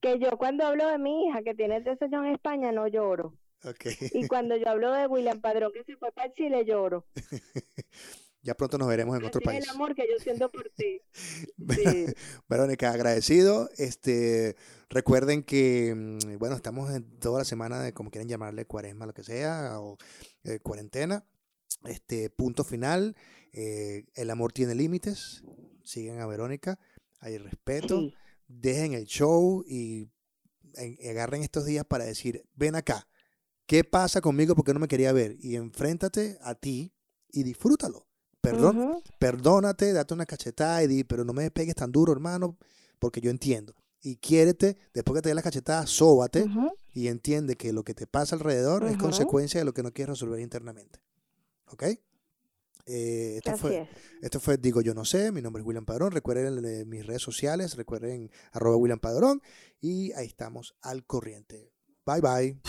que yo cuando hablo de mi hija que tiene tres años en España no lloro. Y cuando yo hablo de William Padrón que se fue para Chile lloro. Ya pronto nos veremos en otro es país. el amor que yo siento por ti. Sí. Verónica, agradecido. Este, recuerden que, mm, bueno, estamos en toda la semana de como quieran llamarle, cuaresma, lo que sea, o eh, cuarentena. Este, punto final. eh, el amor tiene límites. Sigan a Verónica. Hay respeto. Sí. Dejen el show y en- agarren estos días para decir, ven acá. ¿Qué pasa conmigo porque no me quería ver? Y enfréntate a ti y disfrútalo. Perdón, perdónate, date una cachetada y di, pero no me pegues tan duro, hermano, porque yo entiendo. Y quiérete, después que te dé la cachetada, sóbate y entiende que lo que te pasa alrededor es consecuencia de lo que no quieres resolver internamente. ¿Ok? Eh, esto, fue, es. esto fue Digo Yo No Sé, mi nombre es William Padrón, recuerden eh, mis redes sociales, recuerden arroba William Padrón y ahí estamos al corriente. Bye bye.